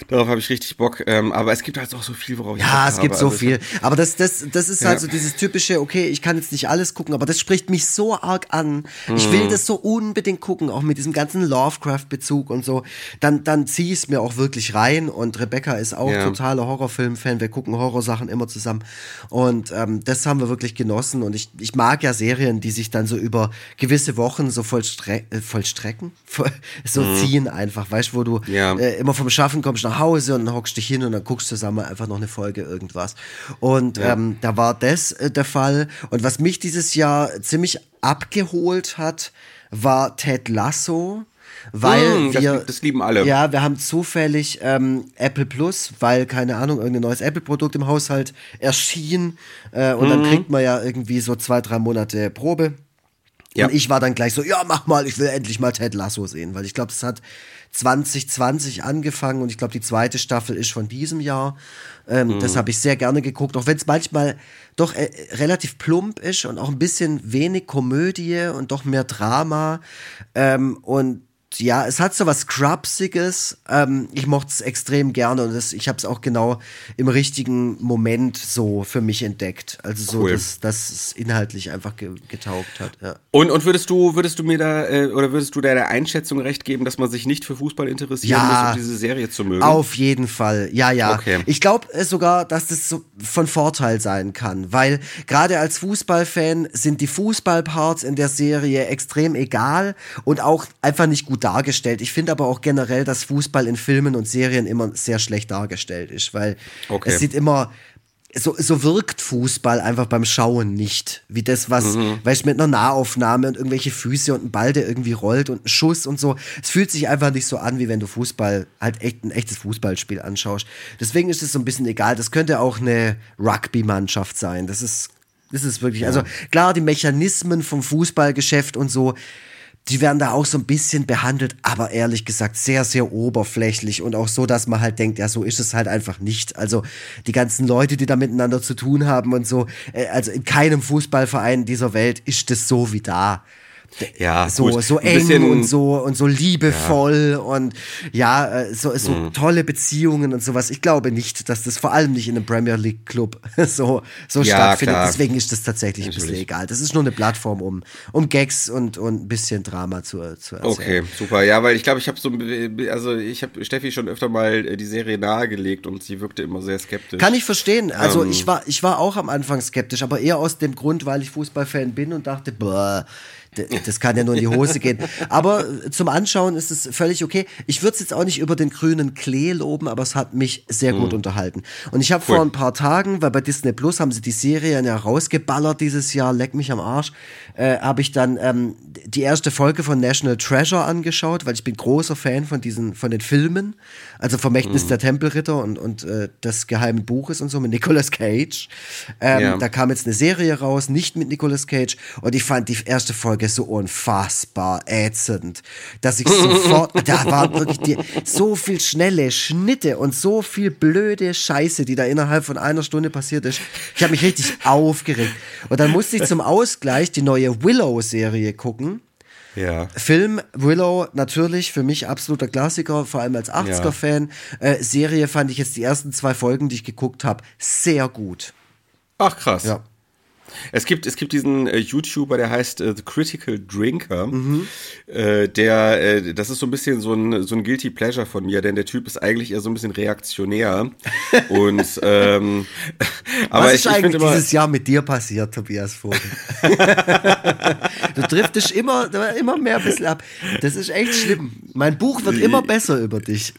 Darauf habe ich richtig Bock. Ähm, aber es gibt halt auch so viel, worauf ich Ja, es gibt so also viel. Aber das, das, das ist ja. halt so dieses typische, okay, ich kann jetzt nicht alles gucken, aber das spricht mich so arg an. Mhm. Ich will mhm. das so unbedingt gucken, auch mit diesem ganzen Lovecraft-Bezug und so. Dann, dann ziehe ich es mir auch wirklich rein. Und Rebecca ist auch ja. totaler Horrorfilm-Fan. Wir gucken Horrorsachen immer zusammen. Und ähm, das haben wir wirklich genossen. Und ich, ich mag ja Serien, die sich dann so über gewisse Wochen so vollstre äh, vollstrecken, so mhm. ziehen ziehen einfach, weißt du, wo du ja. äh, immer vom Schaffen kommst nach Hause und dann hockst dich hin und dann guckst du zusammen einfach noch eine Folge irgendwas. Und ja. ähm, da war das äh, der Fall. Und was mich dieses Jahr ziemlich abgeholt hat, war Ted Lasso weil mm, wir das, das, lieben alle. Ja, wir haben zufällig ähm, Apple Plus, weil keine Ahnung irgendein neues Apple Produkt im Haushalt erschien äh, und mm. dann mhm. kriegt man ja irgendwie so zwei drei Monate Probe ja. Und ich war dann gleich so, ja, mach mal, ich will endlich mal Ted Lasso sehen, weil ich glaube, es hat 2020 angefangen und ich glaube, die zweite Staffel ist von diesem Jahr. Ähm, mhm. Das habe ich sehr gerne geguckt, auch wenn es manchmal doch äh, relativ plump ist und auch ein bisschen wenig Komödie und doch mehr Drama. Ähm, und ja, es hat so was Scrubsiges. Ähm, ich mochte es extrem gerne und das, ich habe es auch genau im richtigen Moment so für mich entdeckt. Also so, cool. dass, dass es inhaltlich einfach ge getaugt hat. Ja. Und, und würdest du, würdest du mir da äh, oder würdest du da der Einschätzung recht geben, dass man sich nicht für Fußball interessieren ja, muss, um diese Serie zu mögen? Auf jeden Fall. Ja, ja. Okay. Ich glaube sogar, dass das so von Vorteil sein kann, weil gerade als Fußballfan sind die Fußballparts in der Serie extrem egal und auch einfach nicht gut dargestellt. Ich finde aber auch generell, dass Fußball in Filmen und Serien immer sehr schlecht dargestellt ist, weil okay. es sieht immer so, so wirkt Fußball einfach beim Schauen nicht. Wie das, was, mhm. weißt mit einer Nahaufnahme und irgendwelche Füße und ein Ball, der irgendwie rollt und ein Schuss und so. Es fühlt sich einfach nicht so an, wie wenn du Fußball, halt echt ein echtes Fußballspiel anschaust. Deswegen ist es so ein bisschen egal. Das könnte auch eine Rugby-Mannschaft sein. Das ist, das ist wirklich, ja. also klar, die Mechanismen vom Fußballgeschäft und so, die werden da auch so ein bisschen behandelt, aber ehrlich gesagt sehr, sehr oberflächlich und auch so, dass man halt denkt, ja, so ist es halt einfach nicht. Also die ganzen Leute, die da miteinander zu tun haben und so, äh, also in keinem Fußballverein dieser Welt ist es so wie da ja, so, gut. so eng und so und so liebevoll ja. und ja, äh, so, so mhm. tolle Beziehungen und sowas. Ich glaube nicht, dass das vor allem nicht in einem Premier League Club so, so ja, stattfindet. Klar. Deswegen ist das tatsächlich Natürlich. ein bisschen egal. Das ist nur eine Plattform, um, um Gags und, und ein bisschen Drama zu, zu erzählen. Okay, super. Ja, weil ich glaube, ich habe so, also ich habe Steffi schon öfter mal äh, die Serie nahegelegt und sie wirkte immer sehr skeptisch. Kann ich verstehen. Also ähm. ich war, ich war auch am Anfang skeptisch, aber eher aus dem Grund, weil ich Fußballfan bin und dachte, boah, das kann ja nur in die Hose gehen. Aber zum Anschauen ist es völlig okay. Ich würde es jetzt auch nicht über den grünen Klee loben, aber es hat mich sehr gut mhm. unterhalten. Und ich habe cool. vor ein paar Tagen, weil bei Disney Plus haben sie die Serie ja rausgeballert dieses Jahr, leck mich am Arsch, äh, habe ich dann ähm, die erste Folge von National Treasure angeschaut, weil ich bin großer Fan von diesen, von den Filmen, also Vermächtnis mhm. der Tempelritter und, und äh, des geheimen Buches und so mit Nicolas Cage. Ähm, ja. Da kam jetzt eine Serie raus, nicht mit Nicolas Cage und ich fand die erste Folge so unfassbar ätzend, dass ich sofort, da waren wirklich die, so viel schnelle Schnitte und so viel blöde Scheiße, die da innerhalb von einer Stunde passiert ist. Ich habe mich richtig aufgeregt. Und dann musste ich zum Ausgleich die neue Willow-Serie gucken. Ja. Film Willow natürlich für mich absoluter Klassiker, vor allem als 80er-Fan. Äh, Serie fand ich jetzt die ersten zwei Folgen, die ich geguckt habe, sehr gut. Ach krass. Ja. Es gibt, es gibt diesen äh, YouTuber, der heißt äh, The Critical Drinker. Mhm. Äh, der, äh, das ist so ein bisschen so ein, so ein Guilty Pleasure von mir, denn der Typ ist eigentlich eher so ein bisschen reaktionär. Und ähm, aber Was ist ich, ich eigentlich immer, dieses Jahr mit dir passiert, Tobias Vogel? du driftest immer, immer mehr ein bisschen ab. Das ist echt schlimm. Mein Buch wird immer besser über dich.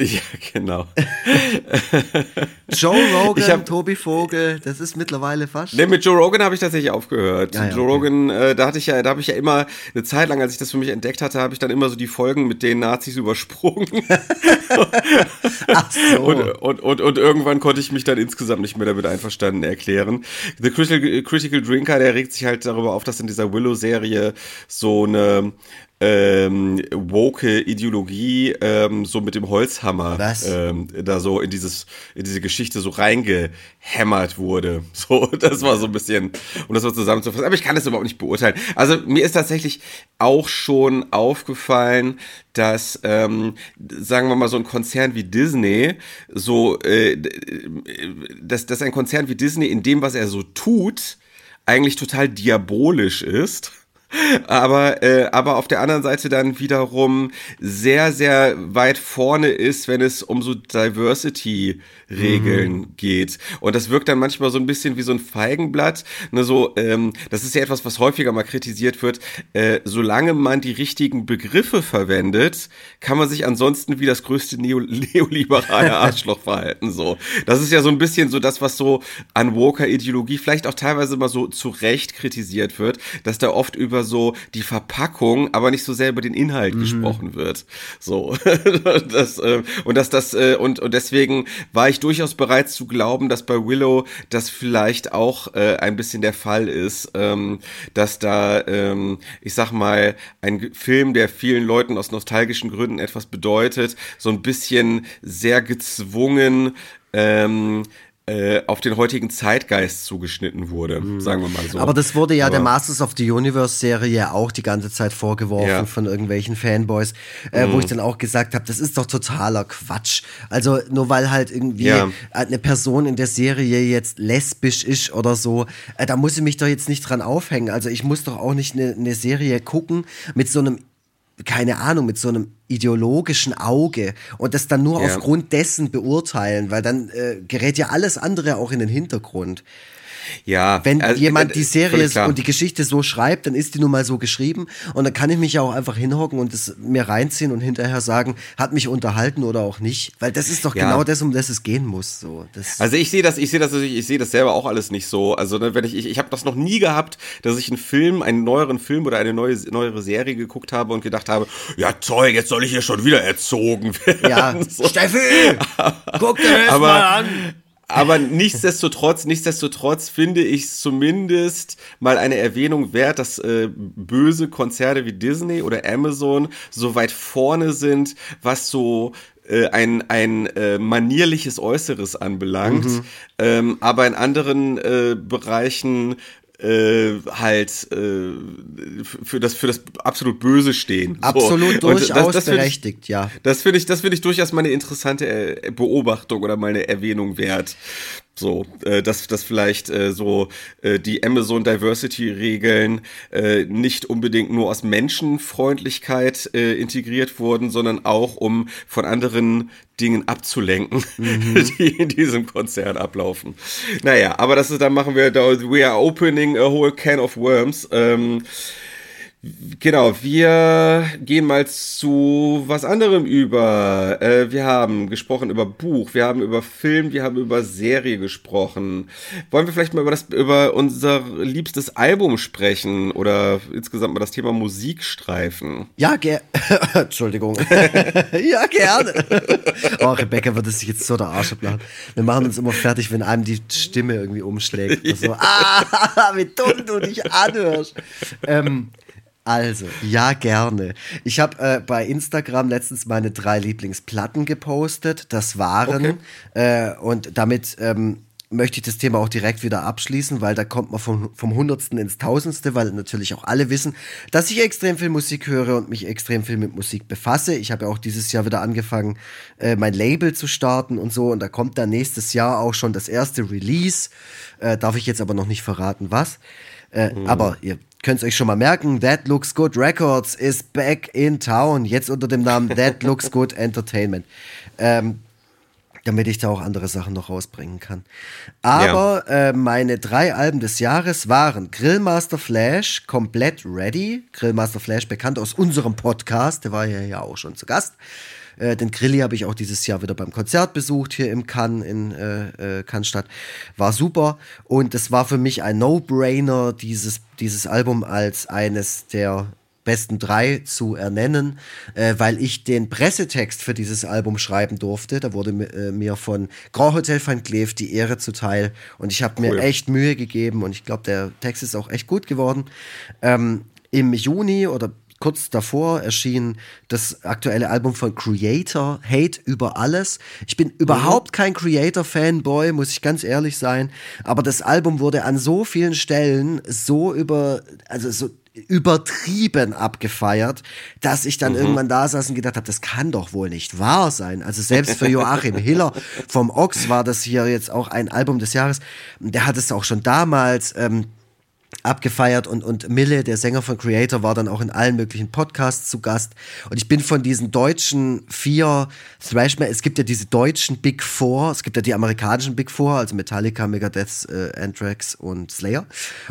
Ja, genau. Joe Rogan, Ich hab- Tobi Vogel, das ist mittlerweile fast. Nee, mit Joe Rogan habe ich tatsächlich aufgehört. Ja, ja, Joe okay. Rogan, äh, da hatte ich ja, da habe ich ja immer eine Zeit lang, als ich das für mich entdeckt hatte, habe ich dann immer so die Folgen mit den Nazis übersprungen. Ach so. Und, und, und, und irgendwann konnte ich mich dann insgesamt nicht mehr damit einverstanden erklären. The Critical, Critical Drinker, der regt sich halt darüber auf, dass in dieser Willow-Serie so eine ähm, woke Ideologie ähm, so mit dem Holzhammer ähm, da so in dieses in diese Geschichte so reingehämmert wurde. So, das war so ein bisschen, um das mal zusammenzufassen. Aber ich kann das überhaupt nicht beurteilen. Also mir ist tatsächlich auch schon aufgefallen, dass, ähm, sagen wir mal, so ein Konzern wie Disney, so, äh, dass, dass ein Konzern wie Disney in dem, was er so tut, eigentlich total diabolisch ist. Aber, äh, aber auf der anderen Seite dann wiederum sehr, sehr weit vorne ist, wenn es um so Diversity-Regeln geht. Und das wirkt dann manchmal so ein bisschen wie so ein Feigenblatt. Ne, so, ähm, das ist ja etwas, was häufiger mal kritisiert wird. Äh, solange man die richtigen Begriffe verwendet, kann man sich ansonsten wie das größte Neo neoliberale Arschloch verhalten. So. Das ist ja so ein bisschen so das, was so an Woker-Ideologie vielleicht auch teilweise mal so zu Recht kritisiert wird, dass da oft über so die Verpackung, aber nicht so sehr über den Inhalt gesprochen wird. So. das, äh, und dass das, äh, und, und deswegen war ich durchaus bereit zu glauben, dass bei Willow das vielleicht auch äh, ein bisschen der Fall ist, ähm, dass da, ähm, ich sag mal, ein Film, der vielen Leuten aus nostalgischen Gründen etwas bedeutet, so ein bisschen sehr gezwungen ähm, äh, auf den heutigen Zeitgeist zugeschnitten wurde, sagen wir mal so. Aber das wurde ja der Aber- Masters of the Universe Serie auch die ganze Zeit vorgeworfen Ja. von irgendwelchen Fanboys, äh, wo ich dann auch gesagt habe, das ist doch totaler Quatsch. Also nur weil halt irgendwie Ja. eine Person in der Serie jetzt lesbisch ist oder so, äh, da muss ich mich doch jetzt nicht dran aufhängen. Also ich muss doch auch nicht eine eine Serie gucken mit so einem keine Ahnung, mit so einem ideologischen Auge und das dann nur Ja. aufgrund dessen beurteilen, weil dann äh, gerät ja alles andere auch in den Hintergrund. Ja, Wenn also, jemand äh, die Serie und die Geschichte so schreibt, dann ist die nun mal so geschrieben und dann kann ich mich ja auch einfach hinhocken und es mir reinziehen und hinterher sagen, hat mich unterhalten oder auch nicht, weil das ist doch Ja. genau das, um das es gehen muss. So, das, Also ich sehe das, ich sehe das, natürlich- ich sehe das selber auch alles nicht so. Also ne, wenn ich, ich, ich habe das noch nie gehabt, dass ich einen Film, einen neueren Film oder eine neue, neuere Serie geguckt habe und gedacht habe, ja toll, jetzt soll ich hier schon wieder erzogen werden. ja, so. Steffi, guck dir das Aber- mal an. Aber nichtsdestotrotz, nichtsdestotrotz finde ich es zumindest mal eine Erwähnung wert, dass äh, böse Konzerne wie Disney oder Amazon so weit vorne sind, was so äh, ein, ein äh, manierliches Äußeres anbelangt, ähm, aber in anderen äh, Bereichen äh, halt äh, für das für das absolut Böse stehen. So. Absolut Und das- durchaus das finde ich- berechtigt, ja. das finde ich, das finde ich durchaus mal eine interessante Beobachtung oder mal eine Erwähnung wert. So, äh, dass, dass vielleicht äh, so äh, die Amazon Diversity Regeln äh, nicht unbedingt nur aus Menschenfreundlichkeit äh, integriert wurden, sondern auch um von anderen Dingen abzulenken, die in diesem Konzern ablaufen. Naja, aber das ist, dann machen wir, da, we are opening a whole can of worms. Ähm, Genau, wir gehen mal zu was anderem über. Äh, wir haben gesprochen über Buch, wir haben über Film, wir haben über Serie gesprochen. Wollen wir vielleicht mal über das über unser liebstes Album sprechen oder insgesamt mal das Thema Musik streifen? Ja, ger Entschuldigung. ja, gerne. oh, Rebecca würde sich jetzt so der Arsch ablachen. Wir machen uns immer fertig, wenn einem die Stimme irgendwie umschlägt. So, ah, wie dumm du dich anhörst. Ähm, Also, ja, gerne. Ich habe äh, bei Instagram letztens meine drei Lieblingsplatten gepostet. Das waren, okay. äh, und damit ähm, möchte ich das Thema auch direkt wieder abschließen, weil da kommt man vom, vom Hundertsten ins Tausendste, weil natürlich auch alle wissen, dass ich extrem viel Musik höre und mich extrem viel mit Musik befasse. Ich habe ja auch dieses Jahr wieder angefangen, äh, mein Label zu starten und so. Und da kommt dann nächstes Jahr auch schon das erste Release. Äh, darf ich jetzt aber noch nicht verraten, was. Äh, mhm. Aber ihr könnt es euch schon mal merken, That Looks Good Records is back in town. Jetzt unter dem Namen That Looks Good Entertainment. Ähm, damit ich da auch andere Sachen noch rausbringen kann. Aber ja. äh, meine drei Alben des Jahres waren Grillmaster Flash, komplett ready. Grillmaster Flash, bekannt aus unserem Podcast, der war ja, ja auch schon zu Gast. Äh, den Grilli habe ich auch dieses Jahr wieder beim Konzert besucht, hier im Cannes, in äh, äh, Cannstatt. War super. Und es war für mich ein No-Brainer, dieses, dieses Album als eines der besten drei zu ernennen, äh, weil ich den Pressetext für dieses Album schreiben durfte. Da wurde äh, mir von Grand Hotel van Cleef die Ehre zuteil und ich habe cool. mir echt Mühe gegeben und ich glaube, der Text ist auch echt gut geworden. Ähm, Im Juni oder kurz davor erschien das aktuelle Album von Creator, Hate über alles. Ich bin überhaupt kein Creator-Fanboy, muss ich ganz ehrlich sein. Aber das Album wurde an so vielen Stellen so über, also so übertrieben abgefeiert, dass ich dann mhm. irgendwann da saß und gedacht habe, das kann doch wohl nicht wahr sein. Also selbst für Joachim Hiller vom Ox war das hier jetzt auch ein Album des Jahres. Der hat es auch schon damals ähm, abgefeiert und, und Mille, der Sänger von Creator, war dann auch in allen möglichen Podcasts zu Gast. Und ich bin von diesen deutschen vier thrash es gibt ja diese deutschen Big Four, es gibt ja die amerikanischen Big Four, also Metallica, Megadeth, äh, Anthrax und Slayer.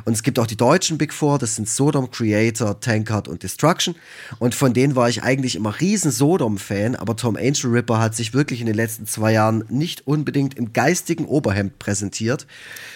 Und es gibt auch die deutschen Big Four, das sind Sodom, Creator, Tankard und Destruction. Und von denen war ich eigentlich immer riesen Sodom-Fan, aber Tom Angel Ripper hat sich wirklich in den letzten zwei Jahren nicht unbedingt im geistigen Oberhemd präsentiert.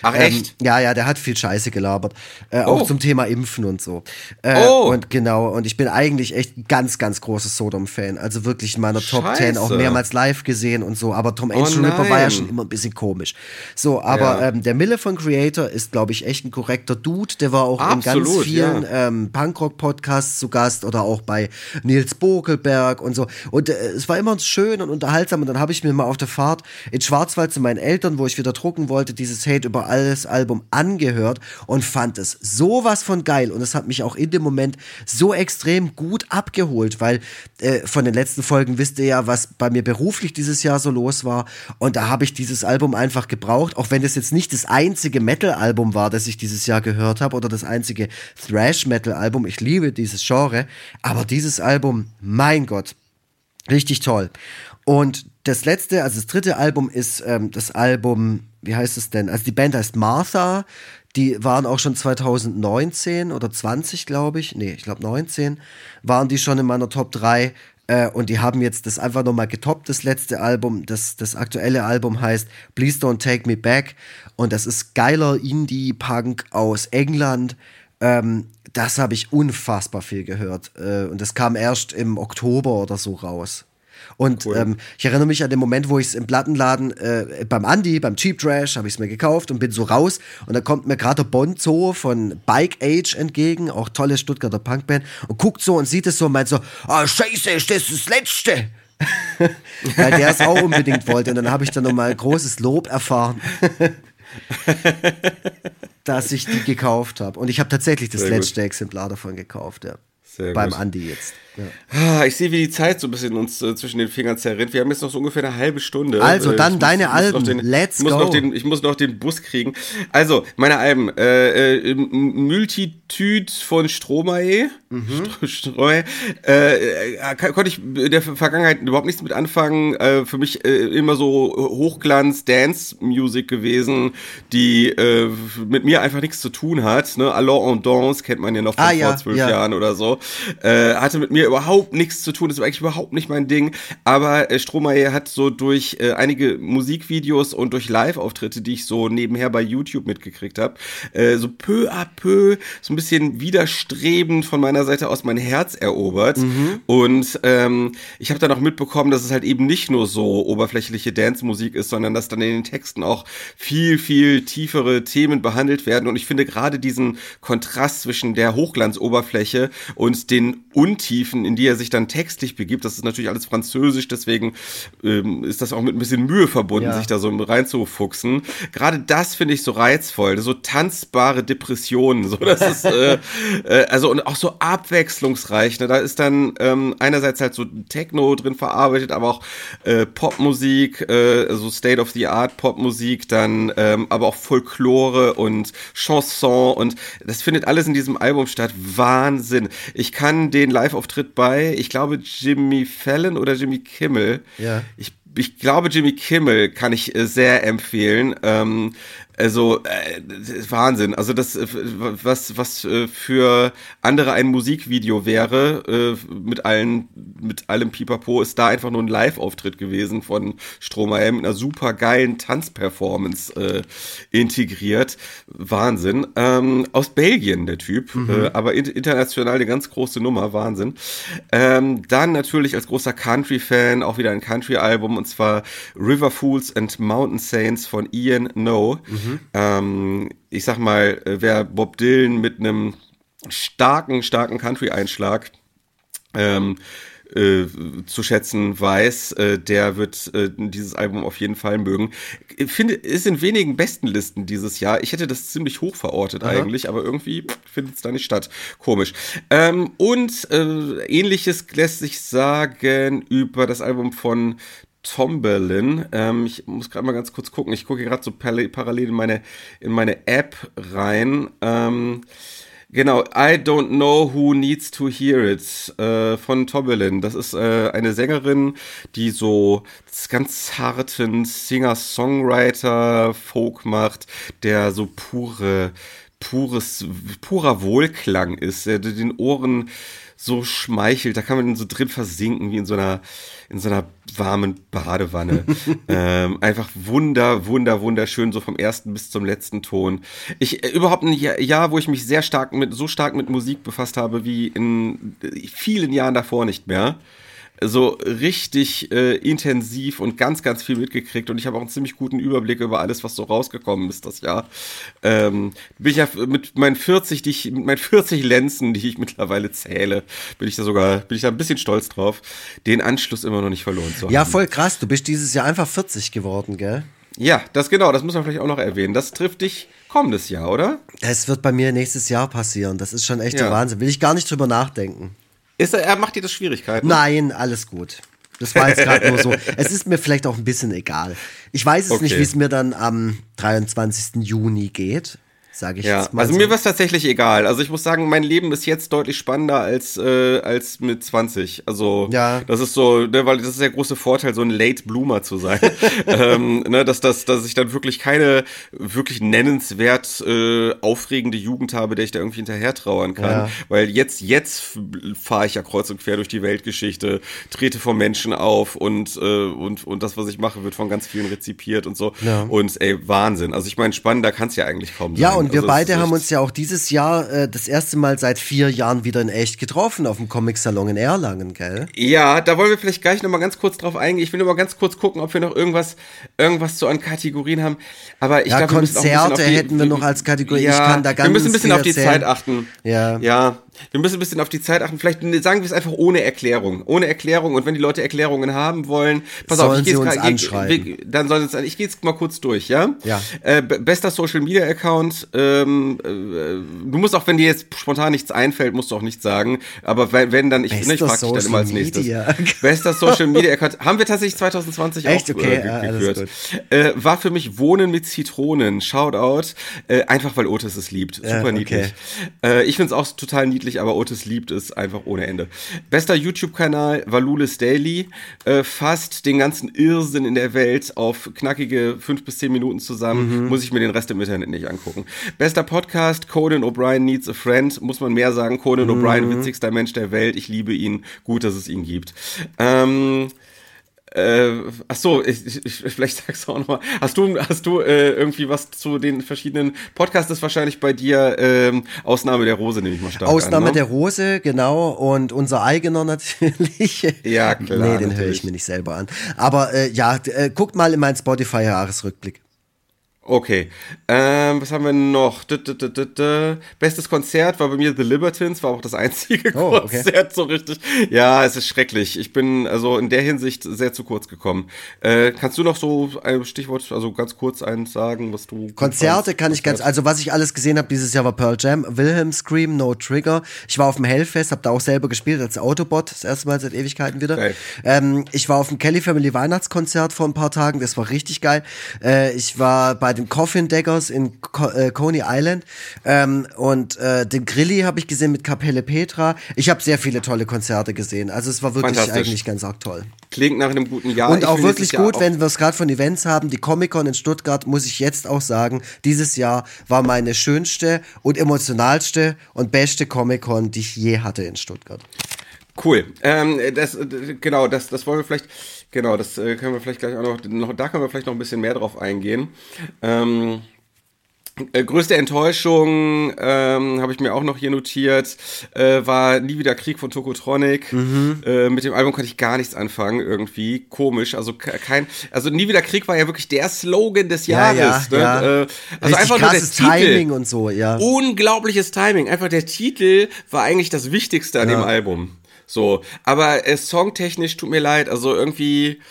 Ach echt? Ähm, ja, ja, der hat viel Scheiße gelabert. Äh, auch oh. zum Thema Impfen und so. Äh, oh. Und genau, und ich bin eigentlich echt ein ganz, ganz großes Sodom-Fan. Also wirklich in meiner Top Scheiße. 10 auch mehrmals live gesehen und so. Aber Tom Angel oh Ripper war ja schon immer ein bisschen komisch. So, aber ja. ähm, der Mille von Creator ist, glaube ich, echt ein korrekter Dude. Der war auch Absolut, in ganz vielen ja. ähm, Punkrock-Podcasts zu Gast oder auch bei Nils Bokelberg und so. Und äh, es war immer schön und unterhaltsam. Und dann habe ich mir mal auf der Fahrt in Schwarzwald zu meinen Eltern, wo ich wieder drucken wollte, dieses Hate über alles Album angehört und fand es sowas von geil und es hat mich auch in dem Moment so extrem gut abgeholt, weil äh, von den letzten Folgen wisst ihr ja, was bei mir beruflich dieses Jahr so los war und da habe ich dieses Album einfach gebraucht, auch wenn es jetzt nicht das einzige Metal-Album war, das ich dieses Jahr gehört habe oder das einzige Thrash-Metal-Album. Ich liebe dieses Genre, aber dieses Album, mein Gott, richtig toll. Und das letzte, also das dritte Album ist ähm, das Album, wie heißt es denn? Also die Band heißt Martha. Die waren auch schon 2019 oder 20, glaube ich. Nee, ich glaube 19 waren die schon in meiner Top 3. Äh, und die haben jetzt das einfach nochmal getoppt, das letzte Album. Das, das aktuelle Album heißt Please Don't Take Me Back. Und das ist geiler Indie-Punk aus England. Ähm, das habe ich unfassbar viel gehört. Äh, und das kam erst im Oktober oder so raus. Und cool. ähm, ich erinnere mich an den Moment, wo ich es im Plattenladen äh, beim Andy, beim Cheap Trash, habe ich es mir gekauft und bin so raus. Und da kommt mir gerade der Bonzo von Bike Age entgegen, auch tolle Stuttgarter Punkband, und guckt so und sieht es so und meint so: Ah, oh, Scheiße, ist das das Letzte? Weil der es auch unbedingt wollte. Und dann habe ich dann nochmal großes Lob erfahren. dass ich die gekauft habe. Und ich habe tatsächlich das Sehr letzte gut. Exemplar davon gekauft, ja. Sehr Beim gut. Andi jetzt. Ja. Ah, ich sehe, wie die Zeit so ein bisschen uns äh, zwischen den Fingern zerrinnt. Wir haben jetzt noch so ungefähr eine halbe Stunde. Also äh, dann muss, deine Alben. Den, Let's muss go. Den, ich muss noch den Bus kriegen. Also, meine Alben. Äh, äh, Multitude von Stromae. Mhm. Stromae. Äh, äh konnte ich in der Vergangenheit überhaupt nichts mit anfangen. Für mich immer so Hochglanz-Dance-Music gewesen, die mit mir einfach nichts zu tun hat. Ne? Alors en Danse kennt man ja noch von ah, vor ja, zwölf ja. Jahren oder so. Hatte mit mir überhaupt nichts zu tun, das war eigentlich überhaupt nicht mein Ding. Aber äh, Stromae hat so durch äh, einige Musikvideos und durch Live-Auftritte, die ich so nebenher bei YouTube mitgekriegt habe, äh, so peu à peu, so ein bisschen widerstrebend von meiner Seite aus mein Herz erobert. Mhm. Und ähm, ich habe dann auch mitbekommen, dass es halt eben nicht nur so oberflächliche Dance-Musik ist, sondern dass dann in den Texten auch viel, viel tiefere Themen behandelt werden. Und ich finde gerade diesen Kontrast zwischen der Hochglanzoberfläche und den Untiefen, in die er sich dann textlich begibt, das ist natürlich alles französisch, deswegen ähm, ist das auch mit ein bisschen Mühe verbunden, ja. sich da so reinzufuchsen. Gerade das finde ich so reizvoll, so tanzbare Depressionen, so das ist äh, äh, also und auch so abwechslungsreich. Ne? Da ist dann ähm, einerseits halt so Techno drin verarbeitet, aber auch äh, Popmusik, äh, so State of the Art Popmusik, dann ähm, aber auch Folklore und Chanson und das findet alles in diesem Album statt. Wahnsinn. Ich kann den Live-Auftritt bei, ich glaube Jimmy Fallon oder Jimmy Kimmel. Ja. Ich ich glaube, Jimmy Kimmel kann ich äh, sehr empfehlen. Ähm, also äh, Wahnsinn. Also das, äh, was was äh, für andere ein Musikvideo wäre äh, mit allen mit allem Pipapo, ist da einfach nur ein Live-Auftritt gewesen von Stromae mit einer super geilen Tanzperformance äh, integriert. Wahnsinn. Ähm, aus Belgien der Typ, mhm. äh, aber international eine ganz große Nummer. Wahnsinn. Ähm, dann natürlich als großer Country-Fan auch wieder ein Country-Album und zwar River Fools and Mountain Saints von Ian No. Mhm. Mhm. Ähm, ich sag mal, äh, wer Bob Dylan mit einem starken, starken Country-Einschlag ähm, äh, zu schätzen weiß, äh, der wird äh, dieses Album auf jeden Fall mögen. Ich finde, ist in wenigen besten Listen dieses Jahr. Ich hätte das ziemlich hoch verortet Aha. eigentlich, aber irgendwie findet es da nicht statt. Komisch. Ähm, und äh, ähnliches lässt sich sagen über das Album von Tomberlin. Ähm, ich muss gerade mal ganz kurz gucken. Ich gucke gerade so parallel in meine, in meine App rein. Ähm, genau, I Don't Know Who Needs to Hear It äh, von Tomberlin. Das ist äh, eine Sängerin, die so ganz harten Singer-Songwriter-Folk macht, der so pure, pures, purer Wohlklang ist, der den Ohren so schmeichelt. Da kann man so drin versinken, wie in so einer, in so einer warmen Badewanne. ähm, einfach wunder, wunder, wunderschön, so vom ersten bis zum letzten Ton. Ich, äh, überhaupt ein Jahr, Jahr, wo ich mich sehr stark mit, so stark mit Musik befasst habe, wie in vielen Jahren davor nicht mehr so richtig äh, intensiv und ganz, ganz viel mitgekriegt und ich habe auch einen ziemlich guten Überblick über alles, was so rausgekommen ist das Jahr. Ähm, bin ich ja mit meinen 40, die ich, mit meinen 40 Lenzen, die ich mittlerweile zähle, bin ich da sogar, bin ich da ein bisschen stolz drauf, den Anschluss immer noch nicht verloren zu haben. Ja, voll krass. Du bist dieses Jahr einfach 40 geworden, gell? Ja, das genau, das muss man vielleicht auch noch erwähnen. Das trifft dich kommendes Jahr, oder? Es wird bei mir nächstes Jahr passieren. Das ist schon echt ja. der Wahnsinn. Will ich gar nicht drüber nachdenken. Ist er, er macht dir das Schwierigkeiten? Nein, alles gut. Das war jetzt gerade nur so. Es ist mir vielleicht auch ein bisschen egal. Ich weiß es okay. nicht, wie es mir dann am 23. Juni geht sage ich ja, jetzt mal. Also so. mir war es tatsächlich egal. Also ich muss sagen, mein Leben ist jetzt deutlich spannender als, äh, als mit 20. Also ja. das ist so, ne, weil das ist der große Vorteil, so ein Late Bloomer zu sein. ähm, ne, dass, dass, dass ich dann wirklich keine wirklich nennenswert äh, aufregende Jugend habe, der ich da irgendwie hinterher trauern kann. Ja. Weil jetzt, jetzt fahre ich ja kreuz und quer durch die Weltgeschichte, trete vor Menschen auf und, äh, und, und das, was ich mache, wird von ganz vielen rezipiert und so. Ja. Und ey, Wahnsinn. Also ich meine, spannender kann es ja eigentlich kaum sein. Ja, und wir also beide haben uns ja auch dieses Jahr äh, das erste Mal seit vier Jahren wieder in echt getroffen auf dem Comic-Salon in Erlangen, gell? Ja, da wollen wir vielleicht gleich nochmal ganz kurz drauf eingehen. Ich will nur mal ganz kurz gucken, ob wir noch irgendwas, irgendwas so an Kategorien haben. Aber ich ja, glaube, Konzerte hätten wir noch als Kategorie. Ja, ich kann da ganz Wir müssen ein bisschen auf die erzählen. Zeit achten. Ja. Ja, wir müssen ein bisschen auf die Zeit achten. Vielleicht sagen wir es einfach ohne Erklärung. Ohne Erklärung. Und wenn die Leute Erklärungen haben wollen, pass sollen auf, ich gehe anschreiben. dann sollen sie uns, ich gehe jetzt mal kurz durch, ja? Ja. Äh, bester Social Media Account. Ähm, äh, du musst auch, wenn dir jetzt spontan nichts einfällt, musst du auch nichts sagen. Aber wenn, wenn dann, ich, ne, ich frage dich dann immer als nächstes. Media. Bester Social Media Account. Haben wir tatsächlich 2020 Echt? auch okay, äh, geführt. Äh, war für mich Wohnen mit Zitronen. Shoutout. Äh, einfach weil Otis es liebt. Super ja, okay. niedlich. Äh, ich finde es auch total niedlich niedlich, aber Otis liebt es einfach ohne Ende. Bester YouTube-Kanal Valulis Daily. Äh, fasst den ganzen Irrsinn in der Welt auf knackige fünf bis zehn Minuten zusammen. Mhm. Muss ich mir den Rest im Internet nicht angucken. Bester Podcast Conan O'Brien Needs a Friend. Muss man mehr sagen. Conan mhm. O'Brien, witzigster Mensch der Welt. Ich liebe ihn. Gut, dass es ihn gibt. Ähm, äh, ach so, ich, ich, vielleicht sagst du auch nochmal. Hast du, hast du äh, irgendwie was zu den verschiedenen Podcasts? Ist wahrscheinlich bei dir ähm, Ausnahme der Rose, nehme ich mal stark Ausnahme an, ne? der Rose, genau. Und unser eigener natürlich. Ja, klar. nee, den höre ich mir nicht selber an. Aber äh, ja, äh, guckt mal in meinen Spotify-Jahresrückblick. Okay. Ähm, was haben wir noch? D -d -d Bestes Konzert war bei mir The Libertines, war auch das einzige oh, Konzert okay. so richtig. Ja, es ist schrecklich. Ich bin also in der Hinsicht sehr zu kurz gekommen. Äh, kannst du noch so ein Stichwort, also ganz kurz eins sagen, was du. Konzerte kann ich ganz, also was ich alles gesehen habe dieses Jahr war Pearl Jam, Wilhelm Scream, No Trigger. Ich war auf dem Hellfest, habe da auch selber gespielt als Autobot, das erste Mal seit Ewigkeiten wieder. Ähm, ich war auf dem Kelly Family Weihnachtskonzert vor ein paar Tagen, das war richtig geil. Äh, ich war bei den Coffin Daggers in Co äh, Coney Island ähm, und äh, den Grilli habe ich gesehen mit Kapelle Petra. Ich habe sehr viele tolle Konzerte gesehen. Also es war wirklich eigentlich ganz arg toll. Klingt nach einem guten Jahr. Und auch wirklich gut, wenn wir es gerade von Events haben. Die Comic-Con in Stuttgart, muss ich jetzt auch sagen, dieses Jahr war meine schönste und emotionalste und beste Comic-Con, die ich je hatte in Stuttgart. Cool. Ähm, das, genau, das, das wollen wir vielleicht Genau, das äh, können wir vielleicht gleich auch noch, noch, da können wir vielleicht noch ein bisschen mehr drauf eingehen. Ähm, äh, größte Enttäuschung ähm, habe ich mir auch noch hier notiert, äh, war nie wieder Krieg von Tokotronic. Mhm. Äh, mit dem Album konnte ich gar nichts anfangen, irgendwie komisch. Also kein, also nie wieder Krieg war ja wirklich der Slogan des Jahres. Ja, ja, ne? ja. Äh, also Richtig einfach nur der Timing und so, ja. Unglaubliches Timing. Einfach der Titel war eigentlich das Wichtigste an dem Album. So, aber äh, songtechnisch tut mir leid, also irgendwie,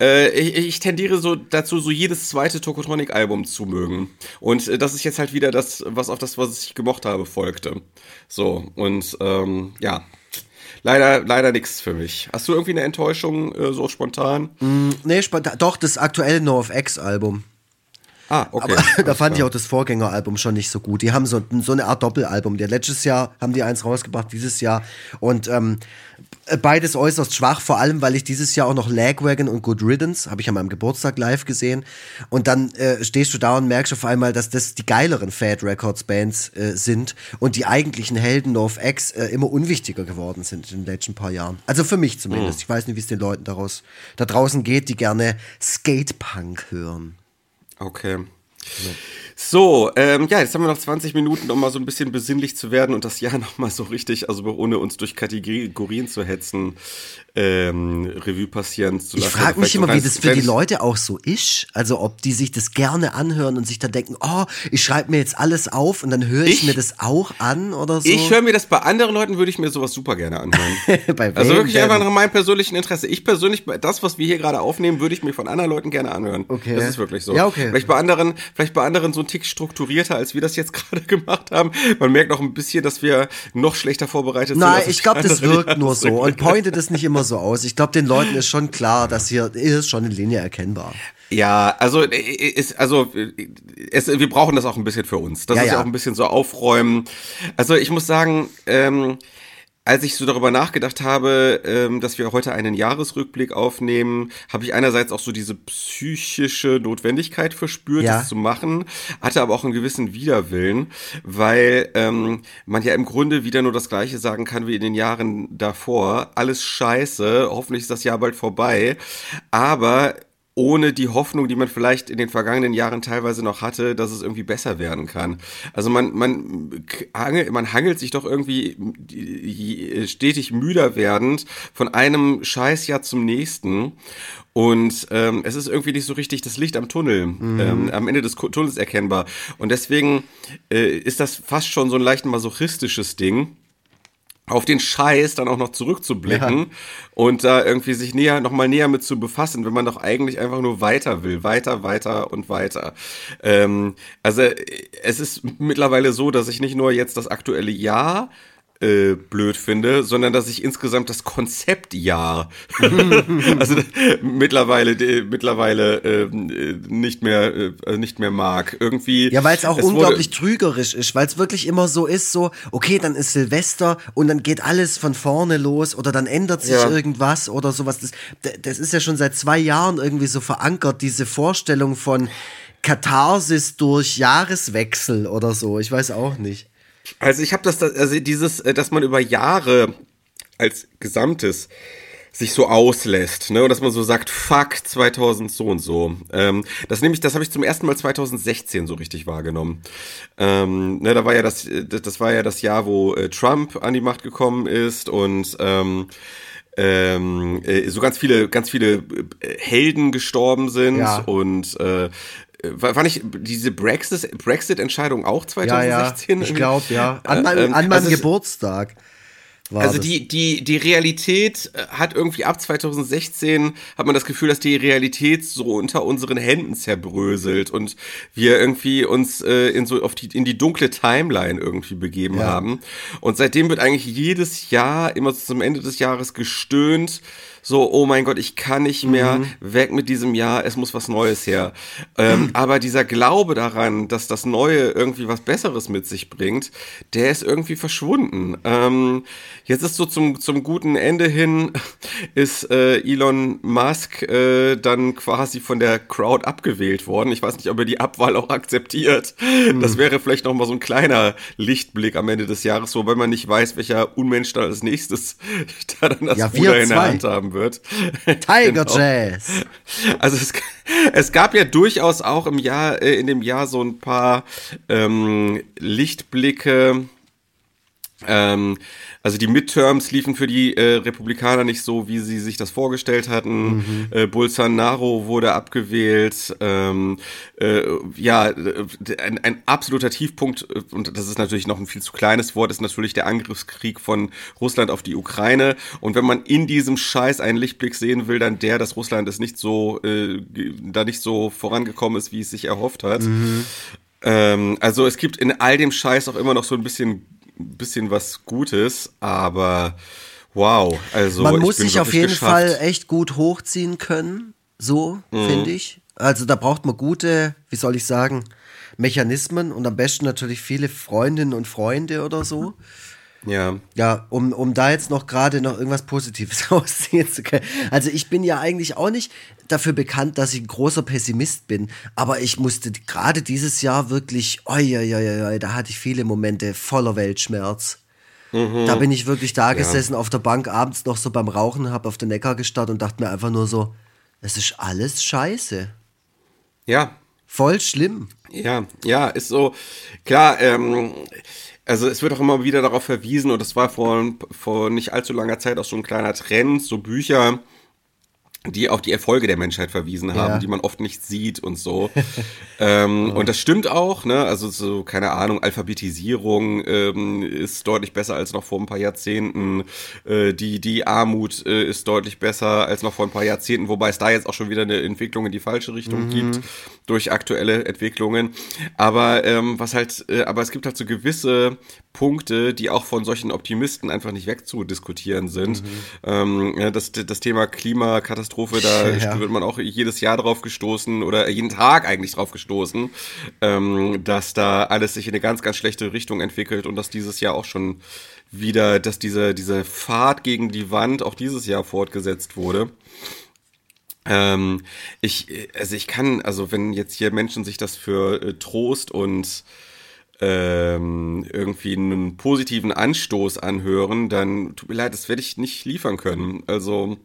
äh, ich, ich tendiere so dazu, so jedes zweite Tokotronic-Album zu mögen. Und äh, das ist jetzt halt wieder das, was auf das, was ich gemocht habe, folgte. So, und ähm, ja. Leider, leider nichts für mich. Hast du irgendwie eine Enttäuschung äh, so spontan? Mm, nee, spontan. Doch, das aktuelle No of X-Album. Ah, okay. Aber da fand ich auch das Vorgängeralbum schon nicht so gut. Die haben so, so eine Art Doppelalbum. Der letztes Jahr haben die eins rausgebracht, dieses Jahr. Und ähm, beides äußerst schwach, vor allem, weil ich dieses Jahr auch noch Lagwagon und Good Riddance, habe ich an meinem Geburtstag live gesehen. Und dann äh, stehst du da und merkst auf einmal, dass das die geileren Fat Records Bands äh, sind und die eigentlichen Helden of X äh, immer unwichtiger geworden sind in den letzten paar Jahren. Also für mich zumindest. Mhm. Ich weiß nicht, wie es den Leuten daraus da draußen geht, die gerne Skatepunk hören. Okay. So, ähm, ja, jetzt haben wir noch 20 Minuten, um mal so ein bisschen besinnlich zu werden und das Jahr noch mal so richtig, also ohne uns durch Kategorien zu hetzen, ähm, Revue passieren zu lassen. Ich frage mich immer, wie das für die Leute auch so ist. Also ob die sich das gerne anhören und sich dann denken, oh, ich schreibe mir jetzt alles auf und dann höre ich, ich, mir das auch an oder so. Ich höre mir das bei anderen Leuten, würde ich mir sowas super gerne anhören. also wirklich denn? einfach nach meinem persönlichen Interesse. Ich persönlich, das, was wir hier gerade aufnehmen, würde ich mir von anderen Leuten gerne anhören. Okay. Das ist wirklich so. Ja, okay. Vielleicht bei anderen, vielleicht bei anderen so ein Tick strukturierter, als wir das jetzt gerade gemacht haben. Man merkt auch ein bisschen, dass wir noch schlechter vorbereitet Nein, sind. Nein, ich glaube, das wirkt nur so und pointet es nicht immer so aus. Ich glaube, den Leuten ist schon klar, dass hier ist schon eine Linie erkennbar. Ja, also äh, ist also es, wir brauchen das auch ein bisschen für uns. Das ja, ist ja auch ein bisschen so aufräumen. Also ich muss sagen, ähm, als ich so darüber nachgedacht habe, ähm, dass wir heute einen Jahresrückblick aufnehmen, habe ich einerseits auch so diese psychische Notwendigkeit verspürt, ja. das zu machen, hatte aber auch einen gewissen Widerwillen, weil ähm, man ja im Grunde wieder nur das Gleiche sagen kann wie in den Jahren davor. Alles scheiße, hoffentlich ist das Jahr bald vorbei, aber ohne die Hoffnung, die man vielleicht in den vergangenen Jahren teilweise noch hatte, dass es irgendwie besser werden kann. Also man, man, man hangelt sich doch irgendwie stetig müder werdend von einem Scheißjahr zum nächsten. Und ähm, es ist irgendwie nicht so richtig das Licht am Tunnel, mhm. ähm, am Ende des Tunnels erkennbar. Und deswegen äh, ist das fast schon so ein leicht masochistisches Ding auf den Scheiß dann auch noch zurückzublicken ja. und da irgendwie sich näher, nochmal näher mit zu befassen, wenn man doch eigentlich einfach nur weiter will. Weiter, weiter und weiter. Ähm, also es ist mittlerweile so, dass ich nicht nur jetzt das aktuelle Jahr äh, blöd finde, sondern dass ich insgesamt das Konzeptjahr also mittlerweile äh, mittlerweile ähm, äh, nicht mehr äh, nicht mehr mag. Irgendwie Ja, weil es auch unglaublich trügerisch ist, weil es wirklich immer so ist, so okay, dann ist Silvester und dann geht alles von vorne los oder dann ändert sich ja. irgendwas oder sowas. Das, das ist ja schon seit zwei Jahren irgendwie so verankert, diese Vorstellung von Katharsis durch Jahreswechsel oder so. Ich weiß auch nicht. Also ich habe das, also dieses, äh, dass man über Jahre als Gesamtes sich so auslässt, ne, und dass man so sagt, fuck, 2000 so und so. Ähm, das nehme ich, das habe ich zum ersten Mal 2016 so richtig wahrgenommen. Ähm, ne, da war ja das, das war ja das Jahr, wo äh, Trump an die Macht gekommen ist und ähm, ähm, äh, so ganz viele, ganz viele äh, Helden gestorben sind ja. und äh, war, war nicht diese Brexit-Entscheidung auch 2016? Ja, ja. Ich glaube, ja. An, mein, ähm, an meinem also Geburtstag. also die, die, die Realität äh, hat irgendwie ab 2016 hat man das Gefühl, dass die Realität so unter unseren Händen zerbröselt und wir irgendwie uns äh, in so auf die, in die dunkle Timeline irgendwie begeben ja. haben. Und seitdem wird eigentlich jedes Jahr immer zum Ende des Jahres gestöhnt so, oh mein Gott, ich kann nicht mehr mhm. weg mit diesem Jahr, es muss was Neues her. Ähm. Aber dieser Glaube daran, dass das Neue irgendwie was Besseres mit sich bringt, der ist irgendwie verschwunden. Ähm, jetzt ist so zum, zum guten Ende hin, ist äh, Elon Musk äh, dann quasi von der Crowd abgewählt worden. Ich weiß nicht, ob er die Abwahl auch akzeptiert. Mhm. Das wäre vielleicht noch mal so ein kleiner Lichtblick am Ende des Jahres, wobei man nicht weiß, welcher Unmensch da als nächstes da dann das ja, Ruder in der Hand haben wird. Tiger genau. Jazz. Also es, es, gab ja durchaus auch im Jahr, äh, in dem Jahr so ein paar ähm, Lichtblicke. Ähm, also die Midterms liefen für die äh, Republikaner nicht so, wie sie sich das vorgestellt hatten. Mhm. Äh, Bolsonaro wurde abgewählt. Ähm, äh, ja, ein, ein absoluter Tiefpunkt, äh, und das ist natürlich noch ein viel zu kleines Wort, ist natürlich der Angriffskrieg von Russland auf die Ukraine. Und wenn man in diesem Scheiß einen Lichtblick sehen will, dann der, dass Russland es nicht so, äh, da nicht so vorangekommen ist, wie es sich erhofft hat. Mhm. Ähm, also es gibt in all dem Scheiß auch immer noch so ein bisschen bisschen was Gutes, aber wow, also man muss sich auf jeden geschafft. Fall echt gut hochziehen können, so mhm. finde ich. Also da braucht man gute, wie soll ich sagen, Mechanismen und am besten natürlich viele Freundinnen und Freunde oder so. Ja. Ja, um, um da jetzt noch gerade noch irgendwas Positives ausziehen zu können. Also ich bin ja eigentlich auch nicht dafür bekannt, dass ich ein großer Pessimist bin, aber ich musste gerade dieses Jahr wirklich, oi, oi, oi, oi, da hatte ich viele Momente voller Weltschmerz. Mhm. Da bin ich wirklich da gesessen ja. auf der Bank abends noch so beim Rauchen, hab auf den Neckar gestarrt und dachte mir einfach nur so, es ist alles scheiße. Ja. Voll schlimm. Ja, ja, ist so, klar, ähm, also es wird auch immer wieder darauf verwiesen, und das war vor, vor nicht allzu langer Zeit auch so ein kleiner Trend, so Bücher, die auf die Erfolge der Menschheit verwiesen haben, ja. die man oft nicht sieht und so. ähm, ja. Und das stimmt auch, ne? Also so, keine Ahnung, Alphabetisierung ähm, ist deutlich besser als noch vor ein paar Jahrzehnten. Äh, die, die Armut äh, ist deutlich besser als noch vor ein paar Jahrzehnten, wobei es da jetzt auch schon wieder eine Entwicklung in die falsche Richtung mhm. gibt durch aktuelle Entwicklungen. Aber ähm, was halt, äh, aber es gibt halt so gewisse Punkte, die auch von solchen Optimisten einfach nicht wegzudiskutieren sind. Mhm. Ähm, ja, das, das Thema Klimakatastrophe Katastrophe, da ja. wird man auch jedes Jahr drauf gestoßen oder jeden Tag eigentlich drauf gestoßen, ähm, dass da alles sich in eine ganz, ganz schlechte Richtung entwickelt und dass dieses Jahr auch schon wieder, dass diese, diese Fahrt gegen die Wand auch dieses Jahr fortgesetzt wurde. Ähm, ich, also ich kann, also wenn jetzt hier Menschen sich das für äh, Trost und ähm, irgendwie einen positiven Anstoß anhören, dann tut mir leid, das werde ich nicht liefern können. Also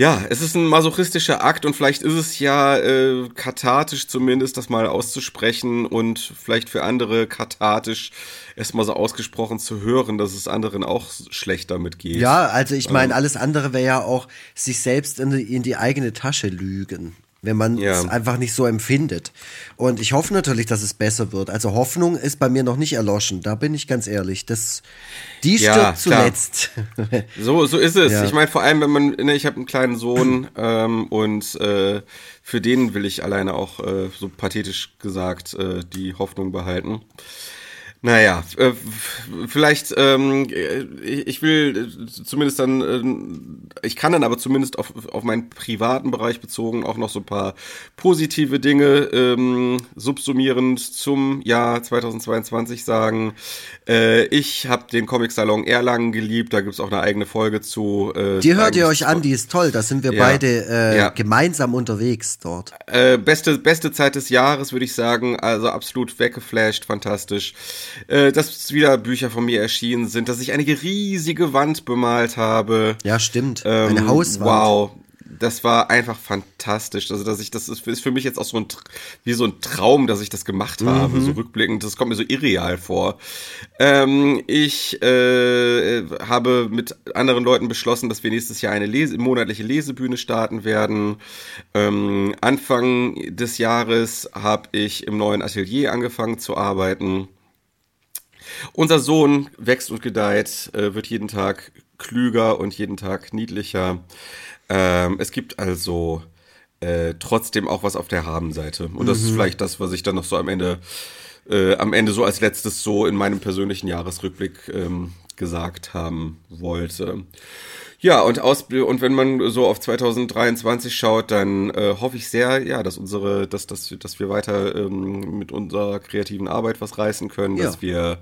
ja, es ist ein masochistischer Akt und vielleicht ist es ja äh, kathartisch zumindest, das mal auszusprechen und vielleicht für andere kathartisch erstmal so ausgesprochen zu hören, dass es anderen auch schlecht damit geht. Ja, also ich meine, ähm. alles andere wäre ja auch sich selbst in die, in die eigene Tasche lügen wenn man ja. es einfach nicht so empfindet. Und ich hoffe natürlich, dass es besser wird. Also Hoffnung ist bei mir noch nicht erloschen, da bin ich ganz ehrlich. Das, die stirbt ja, zuletzt. so, so ist es. Ja. Ich meine, vor allem, wenn man, ne, ich habe einen kleinen Sohn ähm, und äh, für den will ich alleine auch, äh, so pathetisch gesagt, äh, die Hoffnung behalten. Naja, äh, vielleicht, ähm, ich will zumindest dann, äh, ich kann dann aber zumindest auf, auf meinen privaten Bereich bezogen auch noch so ein paar positive Dinge ähm, subsumierend zum Jahr 2022 sagen. Äh, ich habe den Comic-Salon Erlangen geliebt, da gibt's auch eine eigene Folge zu. Äh, die hört ihr euch an, die ist toll, da sind wir ja, beide äh, ja. gemeinsam unterwegs dort. Äh, beste, beste Zeit des Jahres, würde ich sagen, also absolut weggeflasht, fantastisch äh, dass wieder Bücher von mir erschienen sind, dass ich eine riesige Wand bemalt habe. Ja, stimmt. Ähm, eine Hauswand. Wow. Das war einfach fantastisch. Also, dass ich, das ist, ist für mich jetzt auch so ein, wie so ein Traum, dass ich das gemacht habe, mhm. so rückblickend. Das kommt mir so irreal vor. Ähm, ich äh, habe mit anderen Leuten beschlossen, dass wir nächstes Jahr eine Lese monatliche Lesebühne starten werden. Ähm, Anfang des Jahres habe ich im neuen Atelier angefangen zu arbeiten. Unser Sohn wächst und gedeiht, äh, wird jeden Tag klüger und jeden Tag niedlicher. Ähm, es gibt also äh, trotzdem auch was auf der Habenseite. Und das ist mhm. vielleicht das, was ich dann noch so am Ende, äh, am Ende so als letztes so in meinem persönlichen Jahresrückblick ähm, gesagt haben wollte. Ja, und aus und wenn man so auf 2023 schaut, dann äh, hoffe ich sehr, ja, dass unsere, dass, dass, dass wir weiter ähm, mit unserer kreativen Arbeit was reißen können, ja. dass wir,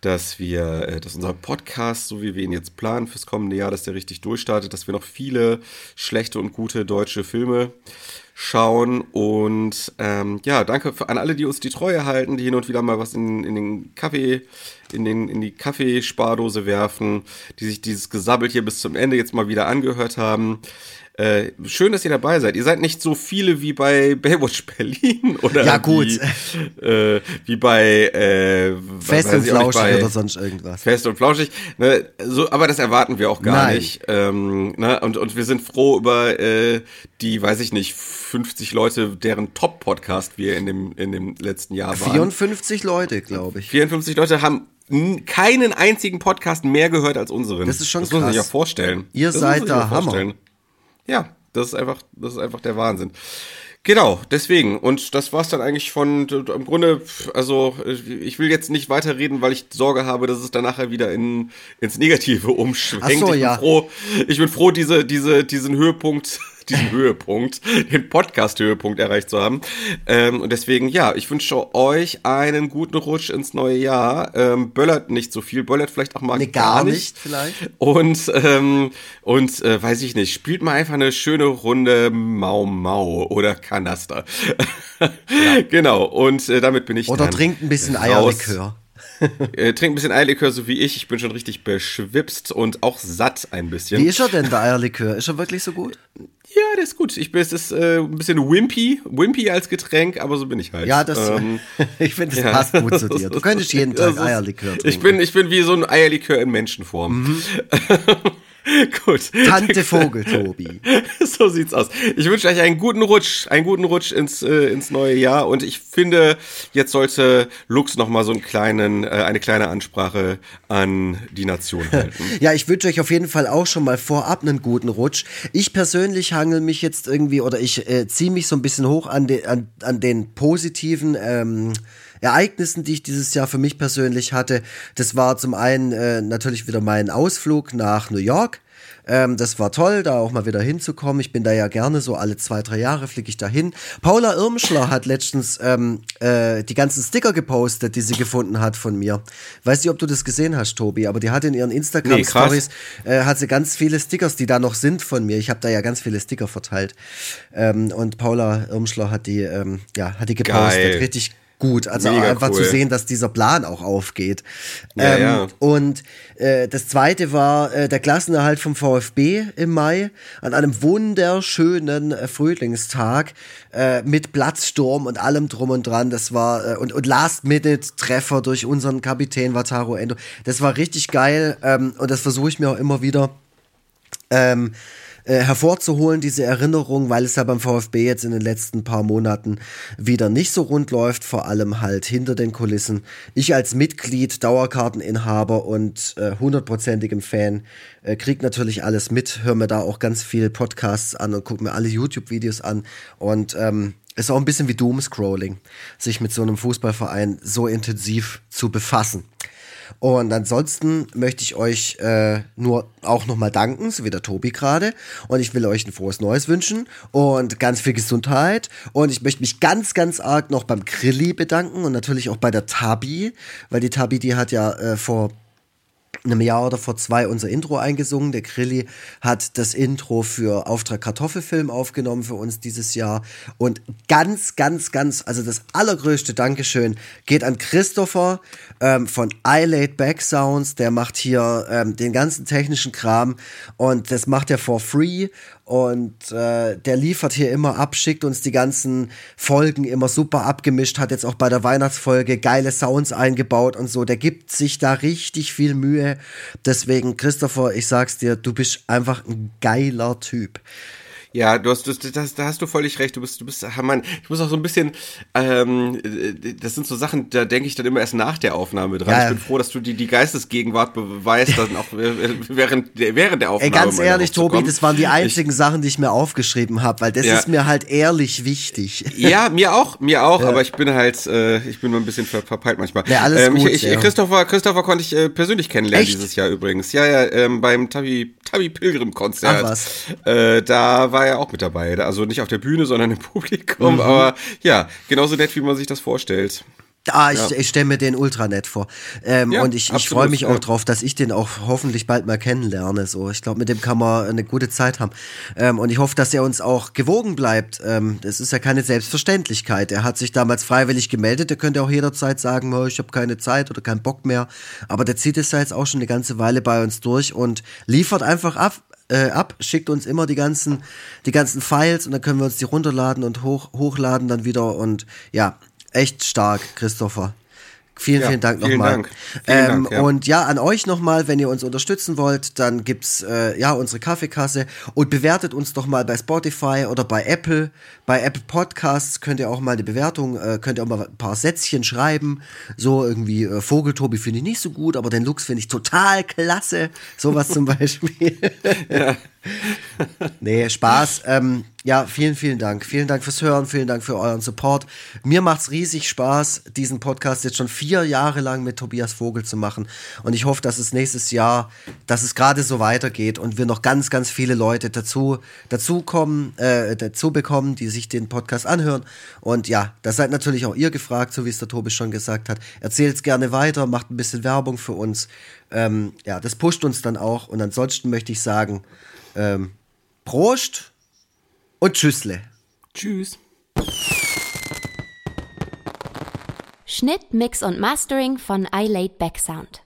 dass wir, äh, dass unser Podcast, so wie wir ihn jetzt planen fürs kommende Jahr, dass der richtig durchstartet, dass wir noch viele schlechte und gute deutsche Filme schauen. Und ähm, ja, danke für, an alle, die uns die Treue halten, die hin und wieder mal was in, in den Kaffee, in, den, in die Kaffeespardose werfen, die sich dieses Gesabbelt hier bis zum Ende jetzt mal wieder angehört haben. Äh, schön, dass ihr dabei seid. Ihr seid nicht so viele wie bei Baywatch Berlin oder ja, gut. Wie, äh, wie bei äh, Fest und Flauschig oder sonst irgendwas. Fest und Flauschig. Ne, so, aber das erwarten wir auch gar Nein. nicht. Ähm, ne, und, und wir sind froh über äh, die, weiß ich nicht, 50 Leute, deren Top-Podcast wir in dem, in dem letzten Jahr waren. 54 Leute, glaube ich. 54 Leute haben keinen einzigen Podcast mehr gehört als unseren. Das ist schon das krass. Das muss man sich ja vorstellen. Ihr das seid der Hammer. Vorstellen. Ja, das ist einfach, das ist einfach der Wahnsinn. Genau, deswegen. Und das war's dann eigentlich von, im Grunde, also ich will jetzt nicht weiterreden, weil ich Sorge habe, dass es dann nachher wieder in, ins Negative umschwenkt. Ach so, ich bin ja. froh, ich bin froh, diese, diese, diesen Höhepunkt diesen Höhepunkt, den Podcast-Höhepunkt erreicht zu haben. Ähm, und deswegen, ja, ich wünsche euch einen guten Rutsch ins neue Jahr. Ähm, böllert nicht so viel, böllert vielleicht auch mal nee, gar, gar nicht. nicht. vielleicht. Und, ähm, und äh, weiß ich nicht, spielt mal einfach eine schöne Runde Mau Mau oder Kanaster. ja. Genau, und äh, damit bin ich Oder trinkt ein bisschen Eierlikör. äh, trink ein bisschen Eierlikör, so wie ich. Ich bin schon richtig beschwipst und auch satt ein bisschen. Wie ist er denn, der Eierlikör? Ist er wirklich so gut? Ja, der ist gut. Ich bin, es ist äh, ein bisschen wimpy, wimpy als Getränk, aber so bin ich halt. Ja, das, ähm, ich finde, das ja. passt gut zu dir. Du könntest jeden Tag Eierlikör trinken. Ich bin, ich bin wie so ein Eierlikör in Menschenform. Mhm. Gut. Tante Vogel, Tobi. so sieht's aus. Ich wünsche euch einen guten Rutsch, einen guten Rutsch ins, äh, ins neue Jahr. Und ich finde, jetzt sollte Lux noch mal so einen kleinen, äh, eine kleine Ansprache an die Nation halten. ja, ich wünsche euch auf jeden Fall auch schon mal vorab einen guten Rutsch. Ich persönlich hangel mich jetzt irgendwie oder ich äh, ziehe mich so ein bisschen hoch an, de, an, an den positiven ähm, Ereignissen, die ich dieses Jahr für mich persönlich hatte. Das war zum einen äh, natürlich wieder mein Ausflug nach New York. Ähm, das war toll, da auch mal wieder hinzukommen. Ich bin da ja gerne so alle zwei, drei Jahre fliege ich da hin. Paula Irmschler hat letztens ähm, äh, die ganzen Sticker gepostet, die sie gefunden hat von mir. Weiß nicht, ob du das gesehen hast, Tobi, aber die hat in ihren Instagram-Stories nee, äh, hat sie ganz viele Stickers, die da noch sind von mir. Ich habe da ja ganz viele Sticker verteilt. Ähm, und Paula Irmschler hat die, ähm, ja, hat die gepostet. Geil. Richtig gut. Also Mega einfach cool. zu sehen, dass dieser Plan auch aufgeht. Ja, ähm, ja. Und äh, das zweite war äh, der Klassenerhalt vom VfB im Mai an einem wunderschönen äh, Frühlingstag äh, mit Platzsturm und allem drum und dran. Das war äh, und, und Last-Minute-Treffer durch unseren Kapitän Wataru Endo. Das war richtig geil ähm, und das versuche ich mir auch immer wieder. Ähm, äh, hervorzuholen, diese Erinnerung, weil es ja beim VfB jetzt in den letzten paar Monaten wieder nicht so rund läuft, vor allem halt hinter den Kulissen. Ich als Mitglied, Dauerkarteninhaber und äh, hundertprozentigem Fan äh, krieg natürlich alles mit, höre mir da auch ganz viel Podcasts an und gucke mir alle YouTube-Videos an und ähm, ist auch ein bisschen wie Doomscrolling, sich mit so einem Fußballverein so intensiv zu befassen. Und ansonsten möchte ich euch äh, nur auch nochmal danken, so wie der Tobi gerade. Und ich will euch ein frohes Neues wünschen und ganz viel Gesundheit. Und ich möchte mich ganz, ganz arg noch beim Grilli bedanken und natürlich auch bei der Tabi, weil die Tabi, die hat ja äh, vor einem Jahr oder vor zwei unser Intro eingesungen. Der Grilli hat das Intro für Auftrag Kartoffelfilm aufgenommen für uns dieses Jahr. Und ganz, ganz, ganz, also das allergrößte Dankeschön geht an Christopher ähm, von I Laid Back Sounds. Der macht hier ähm, den ganzen technischen Kram und das macht er for free. Und äh, der liefert hier immer ab, schickt uns die ganzen Folgen immer super abgemischt, hat jetzt auch bei der Weihnachtsfolge geile Sounds eingebaut und so. Der gibt sich da richtig viel Mühe. Deswegen, Christopher, ich sag's dir, du bist einfach ein geiler Typ. Ja, du hast, du, das, da hast du völlig recht. Du bist, du bist, Mann, ich muss auch so ein bisschen, ähm, das sind so Sachen, da denke ich dann immer erst nach der Aufnahme dran. Ja, ich bin froh, dass du die, die Geistesgegenwart beweist, dann auch während, während der Aufnahme. Ey, ganz ehrlich, Tobi, das waren die einzigen ich, Sachen, die ich mir aufgeschrieben habe, weil das ja. ist mir halt ehrlich wichtig. Ja, mir auch, mir auch, ja. aber ich bin halt, äh, ich bin nur ein bisschen ver verpeilt manchmal. Ja, alles ähm, gut, ich, ich, Christopher, Christopher konnte ich äh, persönlich kennenlernen Echt? dieses Jahr übrigens. Ja, ja, ähm, beim Tabi, Tabi Pilgrim Konzert. Ach was. Äh, da war er auch mit dabei. Also nicht auf der Bühne, sondern im Publikum. Mhm. Aber ja, genauso nett, wie man sich das vorstellt. Ah, ich, ja. ich stelle mir den ultra nett vor. Ähm, ja, und ich, ich freue mich auch drauf, dass ich den auch hoffentlich bald mal kennenlerne. So, ich glaube, mit dem kann man eine gute Zeit haben. Ähm, und ich hoffe, dass er uns auch gewogen bleibt. Ähm, das ist ja keine Selbstverständlichkeit. Er hat sich damals freiwillig gemeldet. Er könnte auch jederzeit sagen, oh, ich habe keine Zeit oder keinen Bock mehr. Aber der zieht es ja jetzt auch schon eine ganze Weile bei uns durch und liefert einfach ab, äh, ab, schickt uns immer die ganzen, die ganzen Files und dann können wir uns die runterladen und hoch, hochladen dann wieder und ja, echt stark, Christopher. Vielen, ja, vielen Dank nochmal. Ähm, Dank, ja. Und ja, an euch nochmal, wenn ihr uns unterstützen wollt, dann gibt's äh, ja unsere Kaffeekasse und bewertet uns doch mal bei Spotify oder bei Apple. Bei Apple Podcasts könnt ihr auch mal eine Bewertung, äh, könnt ihr auch mal ein paar Sätzchen schreiben. So irgendwie äh, Vogeltobi finde ich nicht so gut, aber den Lux finde ich total klasse. Sowas zum Beispiel. ja. Nee, Spaß. Ähm, ja, vielen, vielen Dank. Vielen Dank fürs Hören, vielen Dank für euren Support. Mir macht's riesig Spaß, diesen Podcast jetzt schon vier Jahre lang mit Tobias Vogel zu machen. Und ich hoffe, dass es nächstes Jahr, dass es gerade so weitergeht und wir noch ganz, ganz viele Leute dazu, dazu kommen, äh, dazu bekommen, die sich den Podcast anhören. Und ja, da seid natürlich auch ihr gefragt, so wie es der Tobi schon gesagt hat. Erzählt's gerne weiter, macht ein bisschen Werbung für uns. Ähm, ja, das pusht uns dann auch. Und ansonsten möchte ich sagen, ähm, Prost und Tschüssle. Tschüss. Schnitt, Mix und Mastering von iLaid Back Sound.